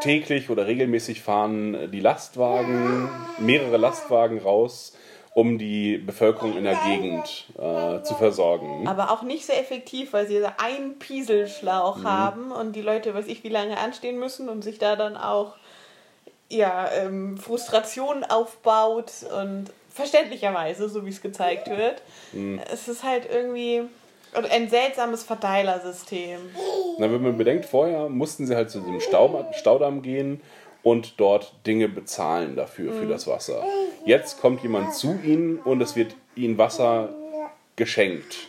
täglich oder regelmäßig fahren die Lastwagen, mehrere Lastwagen raus, um die Bevölkerung in der Gegend äh, zu versorgen. Aber auch nicht so effektiv, weil sie so einen Pieselschlauch haben und die Leute, weiß ich, wie lange anstehen müssen und sich da dann auch ja, ähm, Frustration aufbaut und verständlicherweise, so wie es gezeigt wird. Es ist halt irgendwie ein seltsames Verteilersystem. Na, wenn man bedenkt, vorher mussten sie halt zu diesem Stau, Staudamm gehen und dort Dinge bezahlen dafür, für das Wasser. Jetzt kommt jemand zu ihnen und es wird ihnen Wasser geschenkt.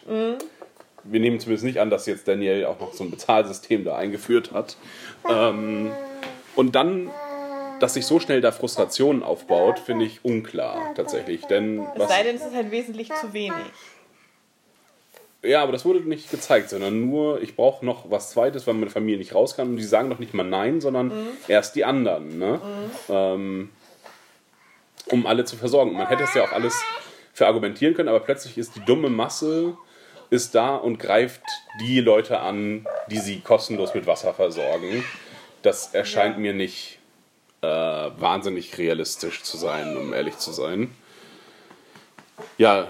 Wir nehmen zumindest nicht an, dass jetzt Daniel auch noch so ein Bezahlsystem da eingeführt hat. Ähm, und dann, dass sich so schnell da Frustration aufbaut, finde ich unklar tatsächlich. Denn Es sei denn, es ist halt wesentlich zu wenig. Ja, aber das wurde nicht gezeigt, sondern nur, ich brauche noch was Zweites, weil meine Familie nicht raus kann. Und die sagen doch nicht mal Nein, sondern erst die anderen, ne? Ähm, um alle zu versorgen. Man hätte es ja auch alles verargumentieren können, aber plötzlich ist die dumme Masse ist da und greift die Leute an, die sie kostenlos mit Wasser versorgen. Das erscheint mir nicht äh, wahnsinnig realistisch zu sein, um ehrlich zu sein. Ja,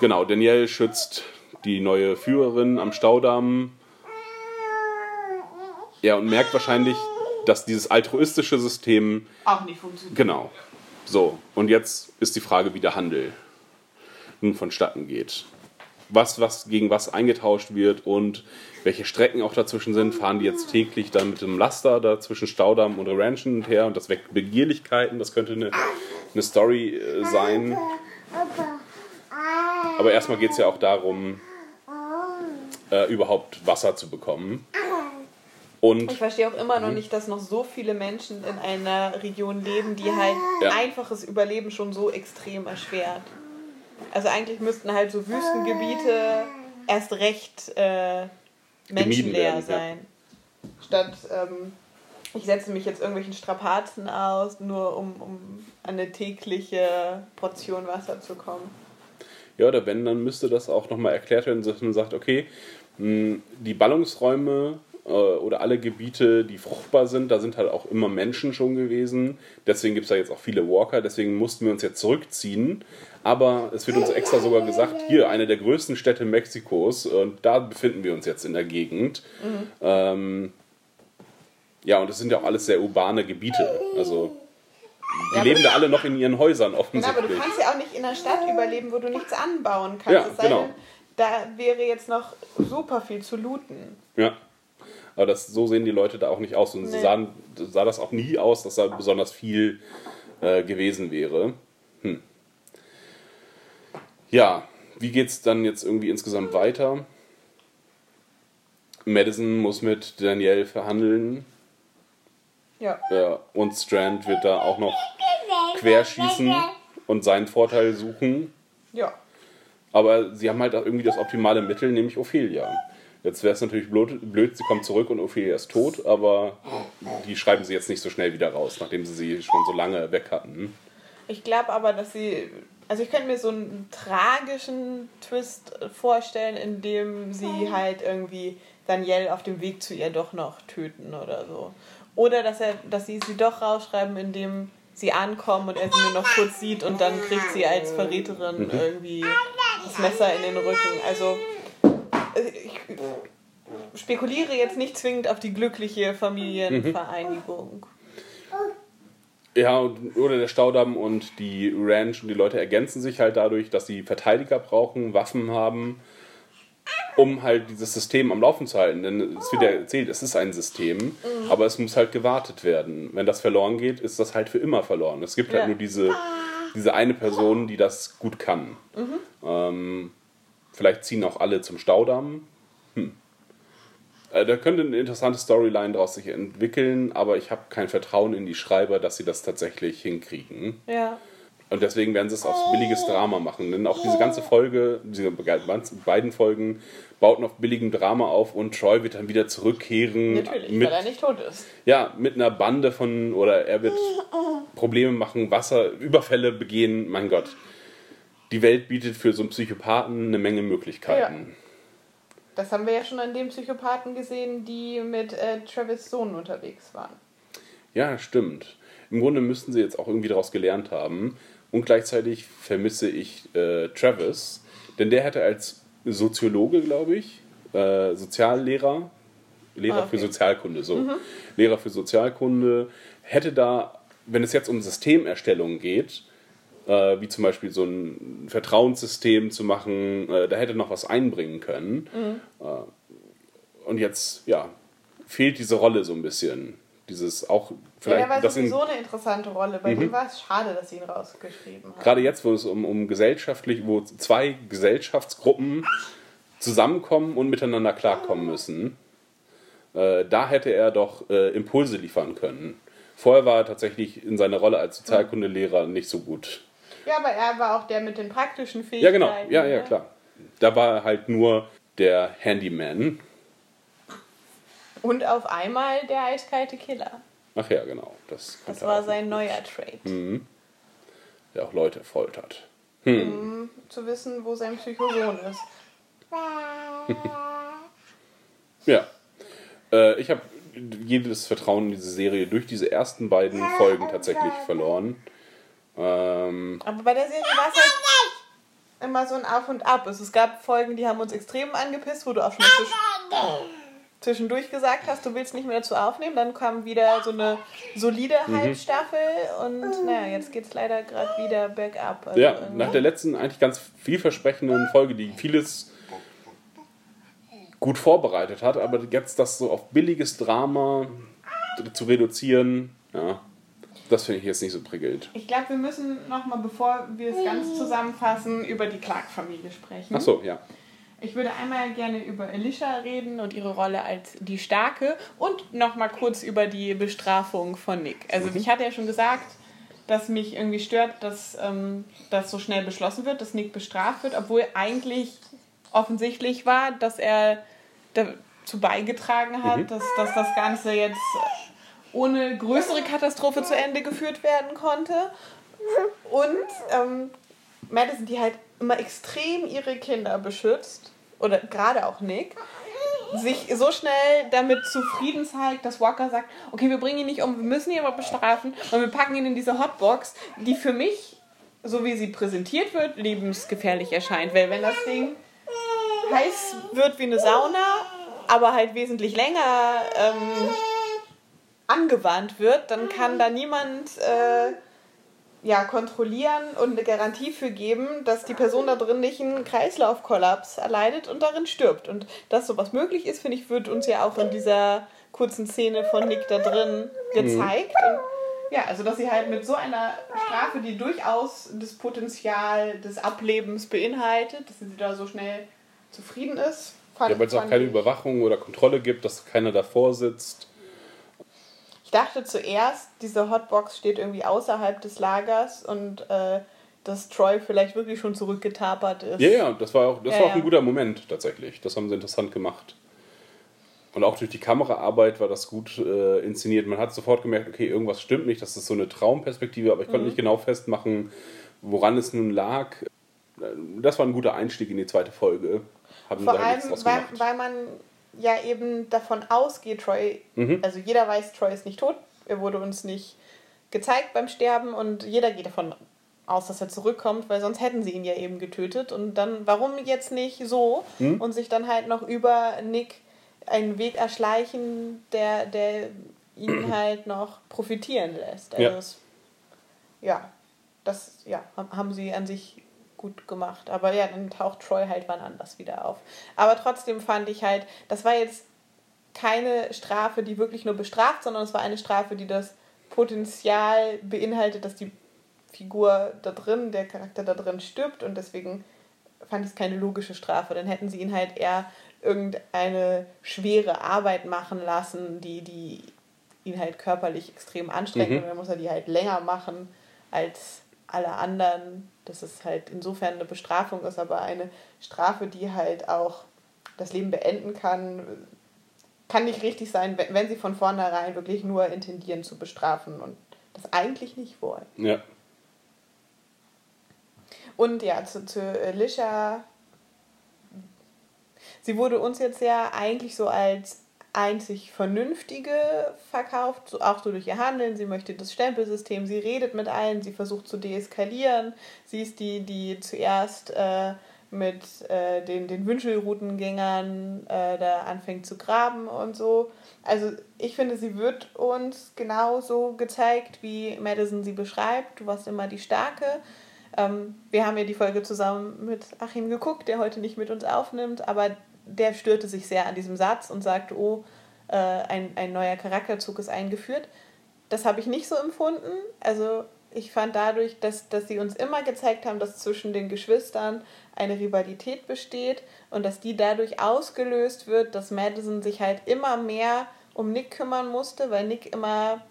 genau. Danielle schützt die neue Führerin am Staudamm. Ja, und merkt wahrscheinlich, dass dieses altruistische System. Auch nicht funktioniert. Genau. So, und jetzt ist die Frage, wie der Handel nun vonstatten geht. Was, was gegen was eingetauscht wird und welche Strecken auch dazwischen sind, fahren die jetzt täglich dann mit dem Laster da zwischen Staudamm und Ranch und her und das weckt Begierlichkeiten. Das könnte eine, eine Story äh, sein. Aber erstmal geht es ja auch darum, äh, überhaupt Wasser zu bekommen. Und Ich verstehe auch immer noch nicht, dass noch so viele Menschen in einer Region leben, die halt Ja. einfaches Überleben schon so extrem erschwert. Also eigentlich müssten halt so Wüstengebiete erst recht äh, menschenleer werden, ja. sein. Statt ähm, ich setze mich jetzt irgendwelchen Strapazen aus, nur um, um an eine tägliche Portion Wasser zu kommen. Ja, oder wenn, dann müsste das auch nochmal erklärt werden, dass man sagt, okay, die Ballungsräume oder alle Gebiete, die fruchtbar sind, da sind halt auch immer Menschen schon gewesen. Deswegen gibt es da jetzt auch viele Walker, deswegen mussten wir uns jetzt zurückziehen. Aber es wird uns extra sogar gesagt, hier, eine der größten Städte Mexikos, und da befinden wir uns jetzt in der Gegend. Ähm, ja, und das sind ja auch alles sehr urbane Gebiete. Also, die Ja, leben da alle noch in ihren Häusern Genau, aber offensichtlich. du kannst ja auch nicht in einer Stadt überleben, wo du nichts anbauen kannst. Ja, es genau. denn, da wäre jetzt noch super viel zu looten. Ja. Aber das, so sehen die Leute da auch nicht aus. Und Nee. sahen, sah das auch nie aus, dass da besonders viel äh, gewesen wäre. Hm. Ja, wie geht's dann jetzt irgendwie insgesamt weiter? Madison muss mit Danielle verhandeln. Ja. Ja, und Strand wird da auch noch querschießen und seinen Vorteil suchen. Ja. Aber sie haben halt auch irgendwie das optimale Mittel, nämlich Ophelia. Jetzt wäre es natürlich blöd, blöd, sie kommt zurück und Ophelia ist tot, aber die schreiben sie jetzt nicht so schnell wieder raus, nachdem sie sie schon so lange weg hatten. Ich glaube aber, dass sie. Also ich könnte mir so einen tragischen Twist vorstellen, in dem sie halt irgendwie Danielle auf dem Weg zu ihr doch noch töten oder so. Oder dass er, dass sie sie doch rausschreiben, indem sie ankommen und er sie nur noch kurz sieht und dann kriegt sie als Verräterin irgendwie das Messer in den Rücken. Also ich spekuliere jetzt nicht zwingend auf die glückliche Familienvereinigung. Ja, und- oder der Staudamm und die Ranch und die Leute ergänzen sich halt dadurch, dass sie Verteidiger brauchen, Waffen haben, um halt dieses System am Laufen zu halten. Denn es wird ja erzählt, es ist ein System, aber es muss halt gewartet werden. Wenn das verloren geht, ist das halt für immer verloren. Es gibt halt Ja. nur diese, diese eine Person, die das gut kann. Ähm, vielleicht ziehen auch alle zum Staudamm. Hm. Äh, Da könnte eine interessante Storyline daraus sich entwickeln, aber ich habe kein Vertrauen in die Schreiber, dass sie das tatsächlich hinkriegen. Ja. Und deswegen werden sie es aufs billiges Drama machen. Denn auch diese ganze Folge, diese beiden Folgen, bauten auf billigem Drama auf und Troy wird dann wieder zurückkehren. Natürlich, mit, weil er nicht tot ist. Ja, mit einer Bande von, oder er wird Probleme machen, Wasser, Überfälle begehen, mein Gott. Die Welt bietet für so einen Psychopathen eine Menge Möglichkeiten. Das haben wir ja schon an den Psychopathen gesehen, die mit äh, Travis Sohn unterwegs waren. Ja, stimmt. Im Grunde müssten sie jetzt auch irgendwie daraus gelernt haben. Und gleichzeitig vermisse ich äh, Travis, denn der hätte als Soziologe, glaube ich, äh, Soziallehrer, Lehrer Ah, okay. für Sozialkunde, so. Lehrer für Sozialkunde, hätte da, wenn es jetzt um Systemerstellung geht, äh, wie zum Beispiel so ein Vertrauenssystem zu machen, äh, da hätte noch was einbringen können. Äh, und jetzt, ja, fehlt diese Rolle so ein bisschen. Dieses auch Ja, vielleicht, der war Mhm. sowieso eine interessante Rolle. Bei dem war es schade, dass sie ihn rausgeschrieben haben. gerade jetzt, wo es um, um gesellschaftlich, wo zwei Gesellschaftsgruppen zusammenkommen und miteinander klarkommen müssen, äh, da hätte er doch äh, Impulse liefern können. Vorher war er tatsächlich in seiner Rolle als Sozialkundelehrer nicht so gut. Ja, aber er war auch der mit den praktischen Ja, Fähigkeiten. genau. Ja, ja, ne? klar. Da war er halt nur der Handyman. Und auf einmal der eiskalte Killer. Ach ja, genau. Das, Das war sein neuer Trade. Mhm. Der auch Leute foltert. Zu wissen, wo sein Psychosohn ist. *laughs* Ja. Äh, ich habe jedes Vertrauen in diese Serie durch diese ersten beiden Folgen tatsächlich verloren. Ähm, Aber bei der Serie war es halt immer so ein Auf und Ab. Also es gab Folgen, die haben uns extrem angepisst, wo du auch schon zwisch zwischendurch gesagt hast, du willst nicht mehr dazu aufnehmen. Dann kam wieder so eine solide Mhm. Halbstaffel und naja, jetzt geht es leider gerade wieder bergab. Also ja, irgendwie- nach der letzten eigentlich ganz vielversprechenden Folge, die vieles gut vorbereitet hat, aber jetzt das so auf billiges Drama zu reduzieren, ja, das finde ich jetzt nicht so prickelnd. Ich glaube, wir müssen nochmal, bevor wir es ganz zusammenfassen, über die Clark-Familie sprechen. Ach so, ja. Ich würde einmal gerne über Alicia reden und ihre Rolle als die Starke und nochmal kurz über die Bestrafung von Nick. Also ich hatte ja schon gesagt, dass mich irgendwie stört, dass ähm, das so schnell beschlossen wird, dass Nick bestraft wird, obwohl eigentlich offensichtlich war, dass er dazu beigetragen hat, dass, dass das Ganze jetzt ohne größere Katastrophe zu Ende geführt werden konnte. Und ähm, Madison, die halt immer extrem ihre Kinder beschützt, oder gerade auch Nick, sich so schnell damit zufrieden zeigt, dass Walker sagt, okay, wir bringen ihn nicht um, wir müssen ihn aber bestrafen und wir packen ihn in diese Hotbox, die für mich, so wie sie präsentiert wird, lebensgefährlich erscheint. Weil wenn das Ding heiß wird wie eine Sauna, aber halt wesentlich länger ähm, angewandt wird, dann kann da niemand äh, ja, kontrollieren und eine Garantie für geben, dass die Person da drin nicht einen Kreislaufkollaps erleidet und darin stirbt. Und dass sowas möglich ist, finde ich, wird uns ja auch in dieser kurzen Szene von Nick da drin gezeigt. Und ja, also dass sie halt mit so einer Strafe, die durchaus das Potenzial des Ablebens beinhaltet, dass sie da so schnell zufrieden ist. Fand, Ja, weil es auch keine Überwachung oder Kontrolle gibt, dass keiner davor sitzt. Ich dachte zuerst, diese Hotbox steht irgendwie außerhalb des Lagers und äh, dass Troy vielleicht wirklich schon zurückgetapert ist. Ja, ja, das war auch, das Ja, war auch ja. ein guter Moment tatsächlich. Das haben sie interessant gemacht. Und auch durch die Kameraarbeit war das gut äh, inszeniert. Man hat sofort gemerkt, okay, irgendwas stimmt nicht. Das ist so eine Traumperspektive, aber ich Mhm. konnte nicht genau festmachen, woran es nun lag. Äh, Das war ein guter Einstieg in die zweite Folge. Haben Vor halt allem, weil, weil man ja eben davon ausgeht, Troy, Mhm. also jeder weiß, Troy ist nicht tot, er wurde uns nicht gezeigt beim Sterben und jeder geht davon aus, dass er zurückkommt, weil sonst hätten sie ihn ja eben getötet. Und dann, warum jetzt nicht so Mhm. und sich dann halt noch über Nick einen Weg erschleichen, der, der ihn *clears throat* halt noch profitieren lässt. Also Ja. es, ja, das ja, haben- haben sie an sich gut gemacht. Aber ja, dann taucht Troy halt wann anders wieder auf. Aber trotzdem fand ich halt, das war jetzt keine Strafe, die wirklich nur bestraft, sondern es war eine Strafe, die das Potenzial beinhaltet, dass die Figur da drin, der Charakter da drin stirbt und deswegen fand ich es keine logische Strafe. Dann hätten sie ihn halt eher irgendeine schwere Arbeit machen lassen, die, die ihn halt körperlich extrem anstrengt Mhm. und dann muss er die halt länger machen als alle anderen, dass es halt insofern eine Bestrafung ist, aber eine Strafe, die halt auch das Leben beenden kann, kann nicht richtig sein, wenn, sie von vornherein wirklich nur intendieren zu bestrafen und das eigentlich nicht wollen. Ja. Und ja, zu, zu Alicia. Sie wurde uns jetzt ja eigentlich so als einzig Vernünftige verkauft, auch so durch ihr Handeln. Sie möchte das Stempelsystem, sie redet mit allen, sie versucht zu deeskalieren. Sie ist die, die zuerst äh, mit äh, den, den Wünschelroutengängern äh, da anfängt zu graben und so. Also ich finde, sie wird uns genauso gezeigt, wie Madison sie beschreibt. Du warst immer die Starke. Ähm, wir haben ja die Folge zusammen mit Achim geguckt, der heute nicht mit uns aufnimmt, aber der störte sich sehr an diesem Satz und sagte, oh, äh, ein, ein neuer Charakterzug ist eingeführt. Das habe ich nicht so empfunden. Also ich fand dadurch, dass, dass sie uns immer gezeigt haben, dass zwischen den Geschwistern eine Rivalität besteht und dass die dadurch ausgelöst wird, dass Madison sich halt immer mehr um Nick kümmern musste, weil Nick immer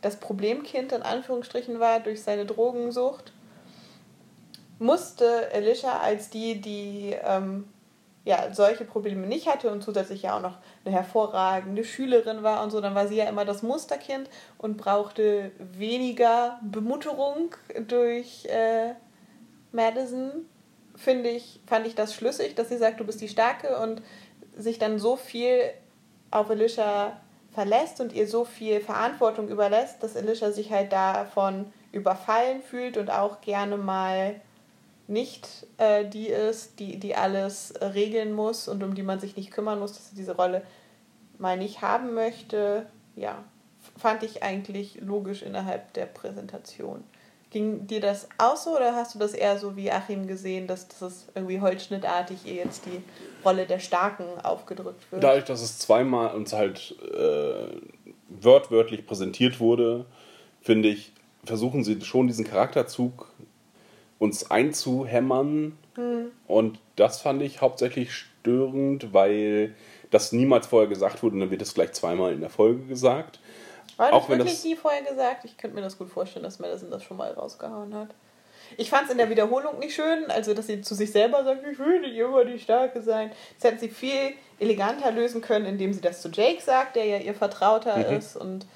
das Problemkind in Anführungsstrichen war durch seine Drogensucht, musste Alicia als die, die ähm, ja, solche Probleme nicht hatte und zusätzlich ja auch noch eine hervorragende Schülerin war und so, dann war sie ja immer das Musterkind und brauchte weniger Bemutterung durch äh, Madison. Finde ich, fand ich das schlüssig, dass sie sagt, du bist die Starke und sich dann so viel auf Alicia verlässt und ihr so viel Verantwortung überlässt, dass Alicia sich halt davon überfallen fühlt und auch gerne mal nicht äh, die ist, die, die alles äh, regeln muss und um die man sich nicht kümmern muss, dass sie diese Rolle mal nicht haben möchte, ja, fand ich eigentlich logisch innerhalb der Präsentation. Ging dir das auch so oder hast du das eher so wie Achim gesehen, dass das irgendwie holzschnittartig ihr jetzt die Rolle der Starken aufgedrückt wird? Dadurch, dass es zweimal uns halt äh, wörtwörtlich präsentiert wurde, finde ich, versuchen sie schon diesen Charakterzug uns einzuhämmern. Hm. Und das fand ich hauptsächlich störend, weil das niemals vorher gesagt wurde und dann wird es gleich zweimal in der Folge gesagt. War das wirklich das nie vorher gesagt? Ich könnte mir das gut vorstellen, dass Madison das schon mal rausgehauen hat. Ich fand es in der Wiederholung nicht schön, also dass sie zu sich selber sagt, ich will nicht immer die Starke sein. Das hätten sie viel eleganter lösen können, indem sie das zu Jake sagt, der ja ihr Vertrauter mhm. ist. Und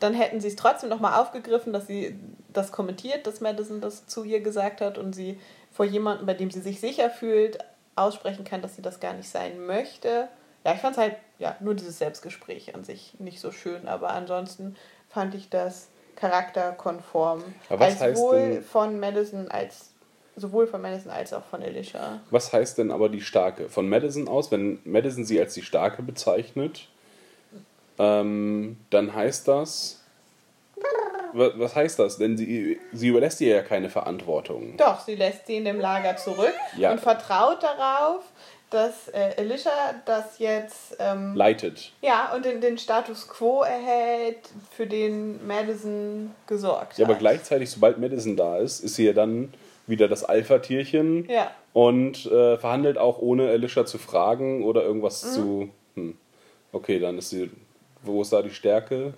dann hätten sie es trotzdem nochmal aufgegriffen, dass sie das kommentiert, dass Madison das zu ihr gesagt hat und sie vor jemandem, bei dem sie sich sicher fühlt, aussprechen kann, dass sie das gar nicht sein möchte. Ja, ich fand es halt, ja, nur dieses Selbstgespräch an sich nicht so schön, aber ansonsten fand ich das charakterkonform. Aber was heißt sowohl denn, von Madison als sowohl von Madison als auch von Alicia. Was heißt denn aber die Starke? Von Madison aus, wenn Madison sie als die Starke bezeichnet, ähm, dann heißt das, was heißt das? Denn sie, sie überlässt ihr ja keine Verantwortung. Doch, sie lässt sie in dem Lager zurück ja. und vertraut darauf, dass äh, Alicia das jetzt ähm, leitet. Ja, und den, den Status quo erhält, für den Madison gesorgt hat. Ja, aber gleichzeitig, sobald Madison da ist, ist sie ja dann wieder das Alpha-Tierchen ja. und äh, verhandelt auch ohne Alicia zu fragen oder irgendwas mhm. zu. Hm. Okay, dann ist sie. Wo ist da die Stärke?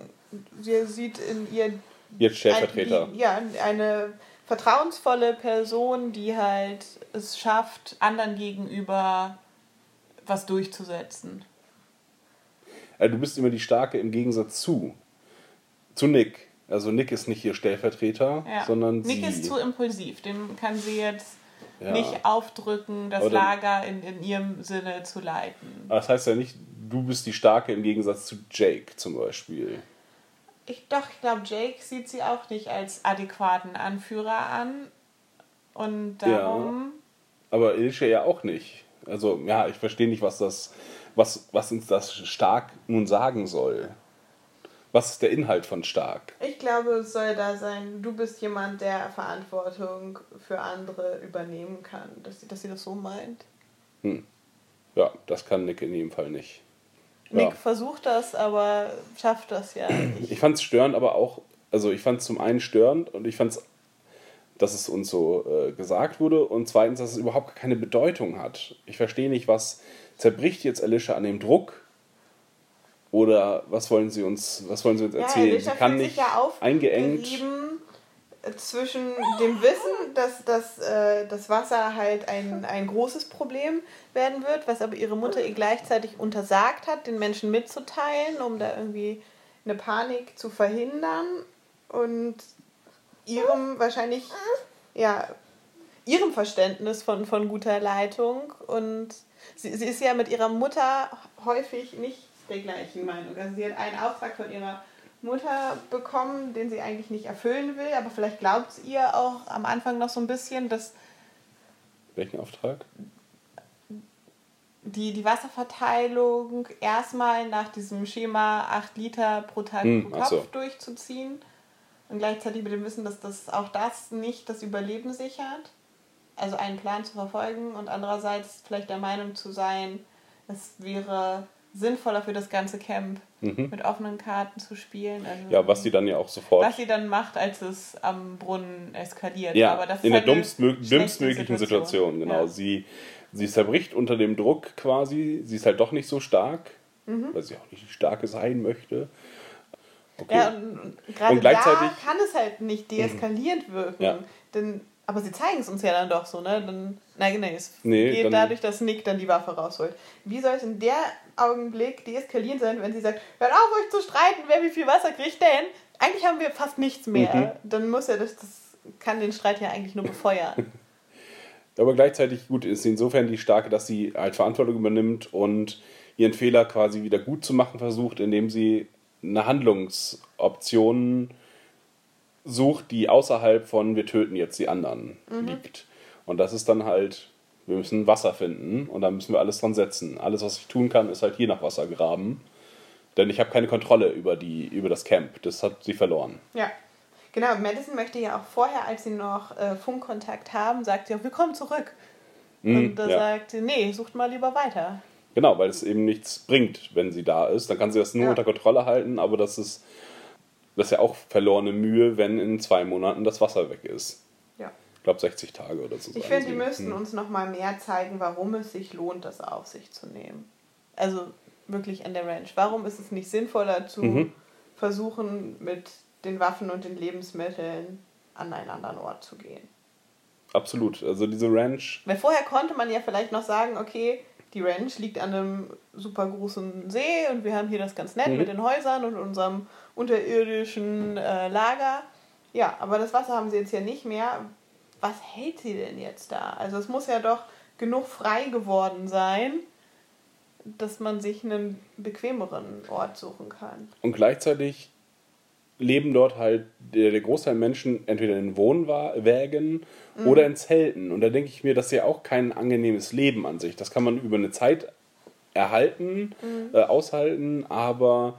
Sie sieht in ihr Jetzt Stellvertreter. Ein, die, ja, eine vertrauensvolle Person, die halt es schafft, anderen gegenüber was durchzusetzen. Also du bist immer die Starke im Gegensatz zu. Zu Nick. Also Nick ist nicht ihr Stellvertreter, ja. sondern Nick sie. ist zu impulsiv. Dem kann sie jetzt ja. nicht aufdrücken, das dann, Lager in, in ihrem Sinne zu leiten. Das heißt ja nicht, du bist die Starke im Gegensatz zu Jake zum Beispiel. Ich doch, ich glaube, Jake sieht sie auch nicht als adäquaten Anführer an. Und darum. Ja, aber Ilse ja auch nicht. Also, ja, ich verstehe nicht, was das, was, was uns das stark nun sagen soll. Was ist der Inhalt von stark? Ich glaube, es soll da sein, du bist jemand, der Verantwortung für andere übernehmen kann. Dass sie, dass sie das so meint. Hm. Ja, das kann Nick in jedem Fall nicht. Nick ja. versucht das, aber schafft das ja nicht. Ich fand es störend, aber auch, also ich fand es zum einen störend und ich fand es, dass es uns so äh, gesagt wurde und zweitens, dass es überhaupt keine Bedeutung hat. Ich verstehe nicht, was zerbricht jetzt Alicia an dem Druck oder was wollen sie uns, was wollen sie uns erzählen? Ja, sie kann nicht ja eingeengt zwischen dem Wissen, dass, dass äh, das Wasser halt ein, ein großes Problem werden wird, was aber ihre Mutter ihr gleichzeitig untersagt hat, den Menschen mitzuteilen, um da irgendwie eine Panik zu verhindern und ihrem wahrscheinlich, ja, ihrem Verständnis von, von guter Leitung und sie, sie ist ja mit ihrer Mutter häufig nicht der gleichen Meinung. Also sie hat einen Auftrag von ihrer Mutter bekommen, den sie eigentlich nicht erfüllen will, aber vielleicht glaubt es ihr auch am Anfang noch so ein bisschen, dass Welchen Auftrag? die, die Wasserverteilung erstmal nach diesem Schema 8 Liter pro Tag Hm, pro Kopf so. durchzuziehen und gleichzeitig mit dem Wissen, dass das auch das nicht das Überleben sichert. Also einen Plan zu verfolgen und andererseits vielleicht der Meinung zu sein, es wäre sinnvoller für das ganze Camp mit offenen Karten zu spielen. Also Mhm. Ja, was sie dann ja auch sofort. was sie dann macht, als es am Brunnen eskaliert. Ja, Aber das in der halt dümmstmöglichen Situation, genau. Ja. Sie, sie zerbricht unter dem Druck quasi. Sie ist halt doch nicht so stark, Mhm. weil sie auch nicht die Starke sein möchte. Okay. Ja, und, und gerade Und gleichzeitig- Mhm. da kann es halt nicht deeskalierend wirken. Ja. Denn, aber sie zeigen es uns ja dann doch so, ne? Dann, nein, nein, es Nee, geht dadurch, dass Nick dann die Waffe rausholt. Wie soll es in der Augenblick deeskalierend sein, wenn sie sagt, hört auf euch zu streiten, wer wie viel Wasser kriegt denn? Eigentlich haben wir fast nichts mehr. Mhm. Dann muss ja das, das kann den Streit ja eigentlich nur befeuern. *laughs* Aber gleichzeitig gut ist sie insofern die Starke, dass sie halt Verantwortung übernimmt und ihren Fehler quasi wieder gut zu machen versucht, indem sie eine Handlungsoption sucht, die außerhalb von wir töten jetzt die anderen liegt. Und das ist dann halt, wir müssen Wasser finden und da müssen wir alles dran setzen. Alles, was ich tun kann, ist halt hier nach Wasser graben. Denn ich habe keine Kontrolle über, die, über das Camp. Das hat sie verloren. Ja. Genau, Madison möchte ja auch vorher, als sie noch äh, Funkkontakt haben, sagt sie auch, wir kommen zurück. und da Mhm, ja. sagt sie, nee, sucht mal lieber weiter. Genau, weil es eben nichts bringt, wenn sie da ist. Dann kann sie das nur Ja. unter Kontrolle halten, aber das ist, das ist ja auch verlorene Mühe, wenn in zwei Monaten das Wasser weg ist. Ja. Ich glaube 60 Tage oder so. Ich finde, die müssten Hm. uns noch mal mehr zeigen, warum es sich lohnt, das auf sich zu nehmen. Also wirklich an der Ranch. Warum ist es nicht sinnvoller zu Mhm. versuchen, mit den Waffen und den Lebensmitteln an einen anderen Ort zu gehen? Absolut. Also diese Ranch, Weil vorher konnte man ja vielleicht noch sagen, okay, die Ranch liegt an einem super großen See und wir haben hier das ganz nett Mhm. mit den Häusern und unserem unterirdischen äh, Lager. Ja, aber das Wasser haben sie jetzt ja nicht mehr. Was hält sie denn jetzt da? Also es muss ja doch genug frei geworden sein, dass man sich einen bequemeren Ort suchen kann. und gleichzeitig leben dort halt der, der Großteil der Menschen entweder in Wohnwägen Mhm. oder in Zelten. Und da denke ich mir, das ist ja auch kein angenehmes Leben an sich. Das kann man über eine Zeit erhalten, Mhm. äh, aushalten, aber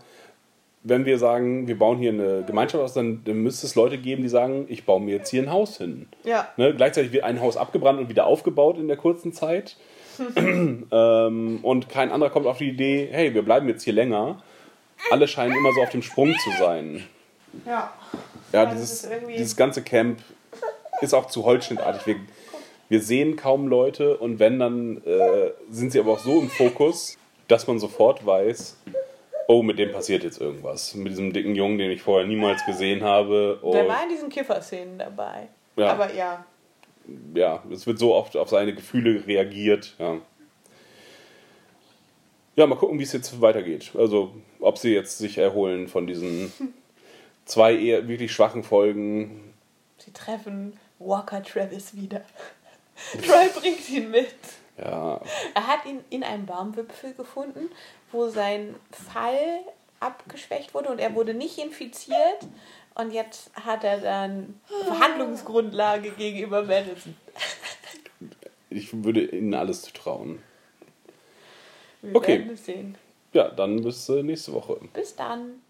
wenn wir sagen, wir bauen hier eine Gemeinschaft aus, dann, dann müsste es Leute geben, die sagen, ich baue mir jetzt hier ein Haus hin. Ja, Ne? Gleichzeitig wird ein Haus abgebrannt und wieder aufgebaut in der kurzen Zeit. *laughs* ähm, und kein anderer kommt auf die Idee, hey, wir bleiben jetzt hier länger. Alle scheinen immer so auf dem Sprung zu sein. Ja. Ja, dieses, dieses ganze Camp ist auch zu holzschnittartig. Wir, wir sehen kaum Leute und wenn, dann äh, sind sie aber auch so im Fokus, dass man sofort weiß, oh, mit dem passiert jetzt irgendwas. Mit diesem dicken Jungen, den ich vorher niemals gesehen habe. Oh, Der war in diesen Kifferszenen dabei. Ja. Aber ja, ja, es wird so oft auf seine Gefühle reagiert. Ja. ja, mal gucken, wie es jetzt weitergeht. Also, ob sie jetzt sich erholen von diesen *laughs* zwei eher wirklich schwachen Folgen. sie treffen Walker Travis wieder. *laughs* Troy bringt ihn mit. Ja, Er hat ihn in einem Baumwipfel gefunden, wo sein Fall abgeschwächt wurde und er wurde nicht infiziert. Und jetzt hat er dann Verhandlungsgrundlage gegenüber Madison. ich würde ihnen alles zutrauen. Wir Okay. Ja, dann bis äh, nächste Woche. Bis dann.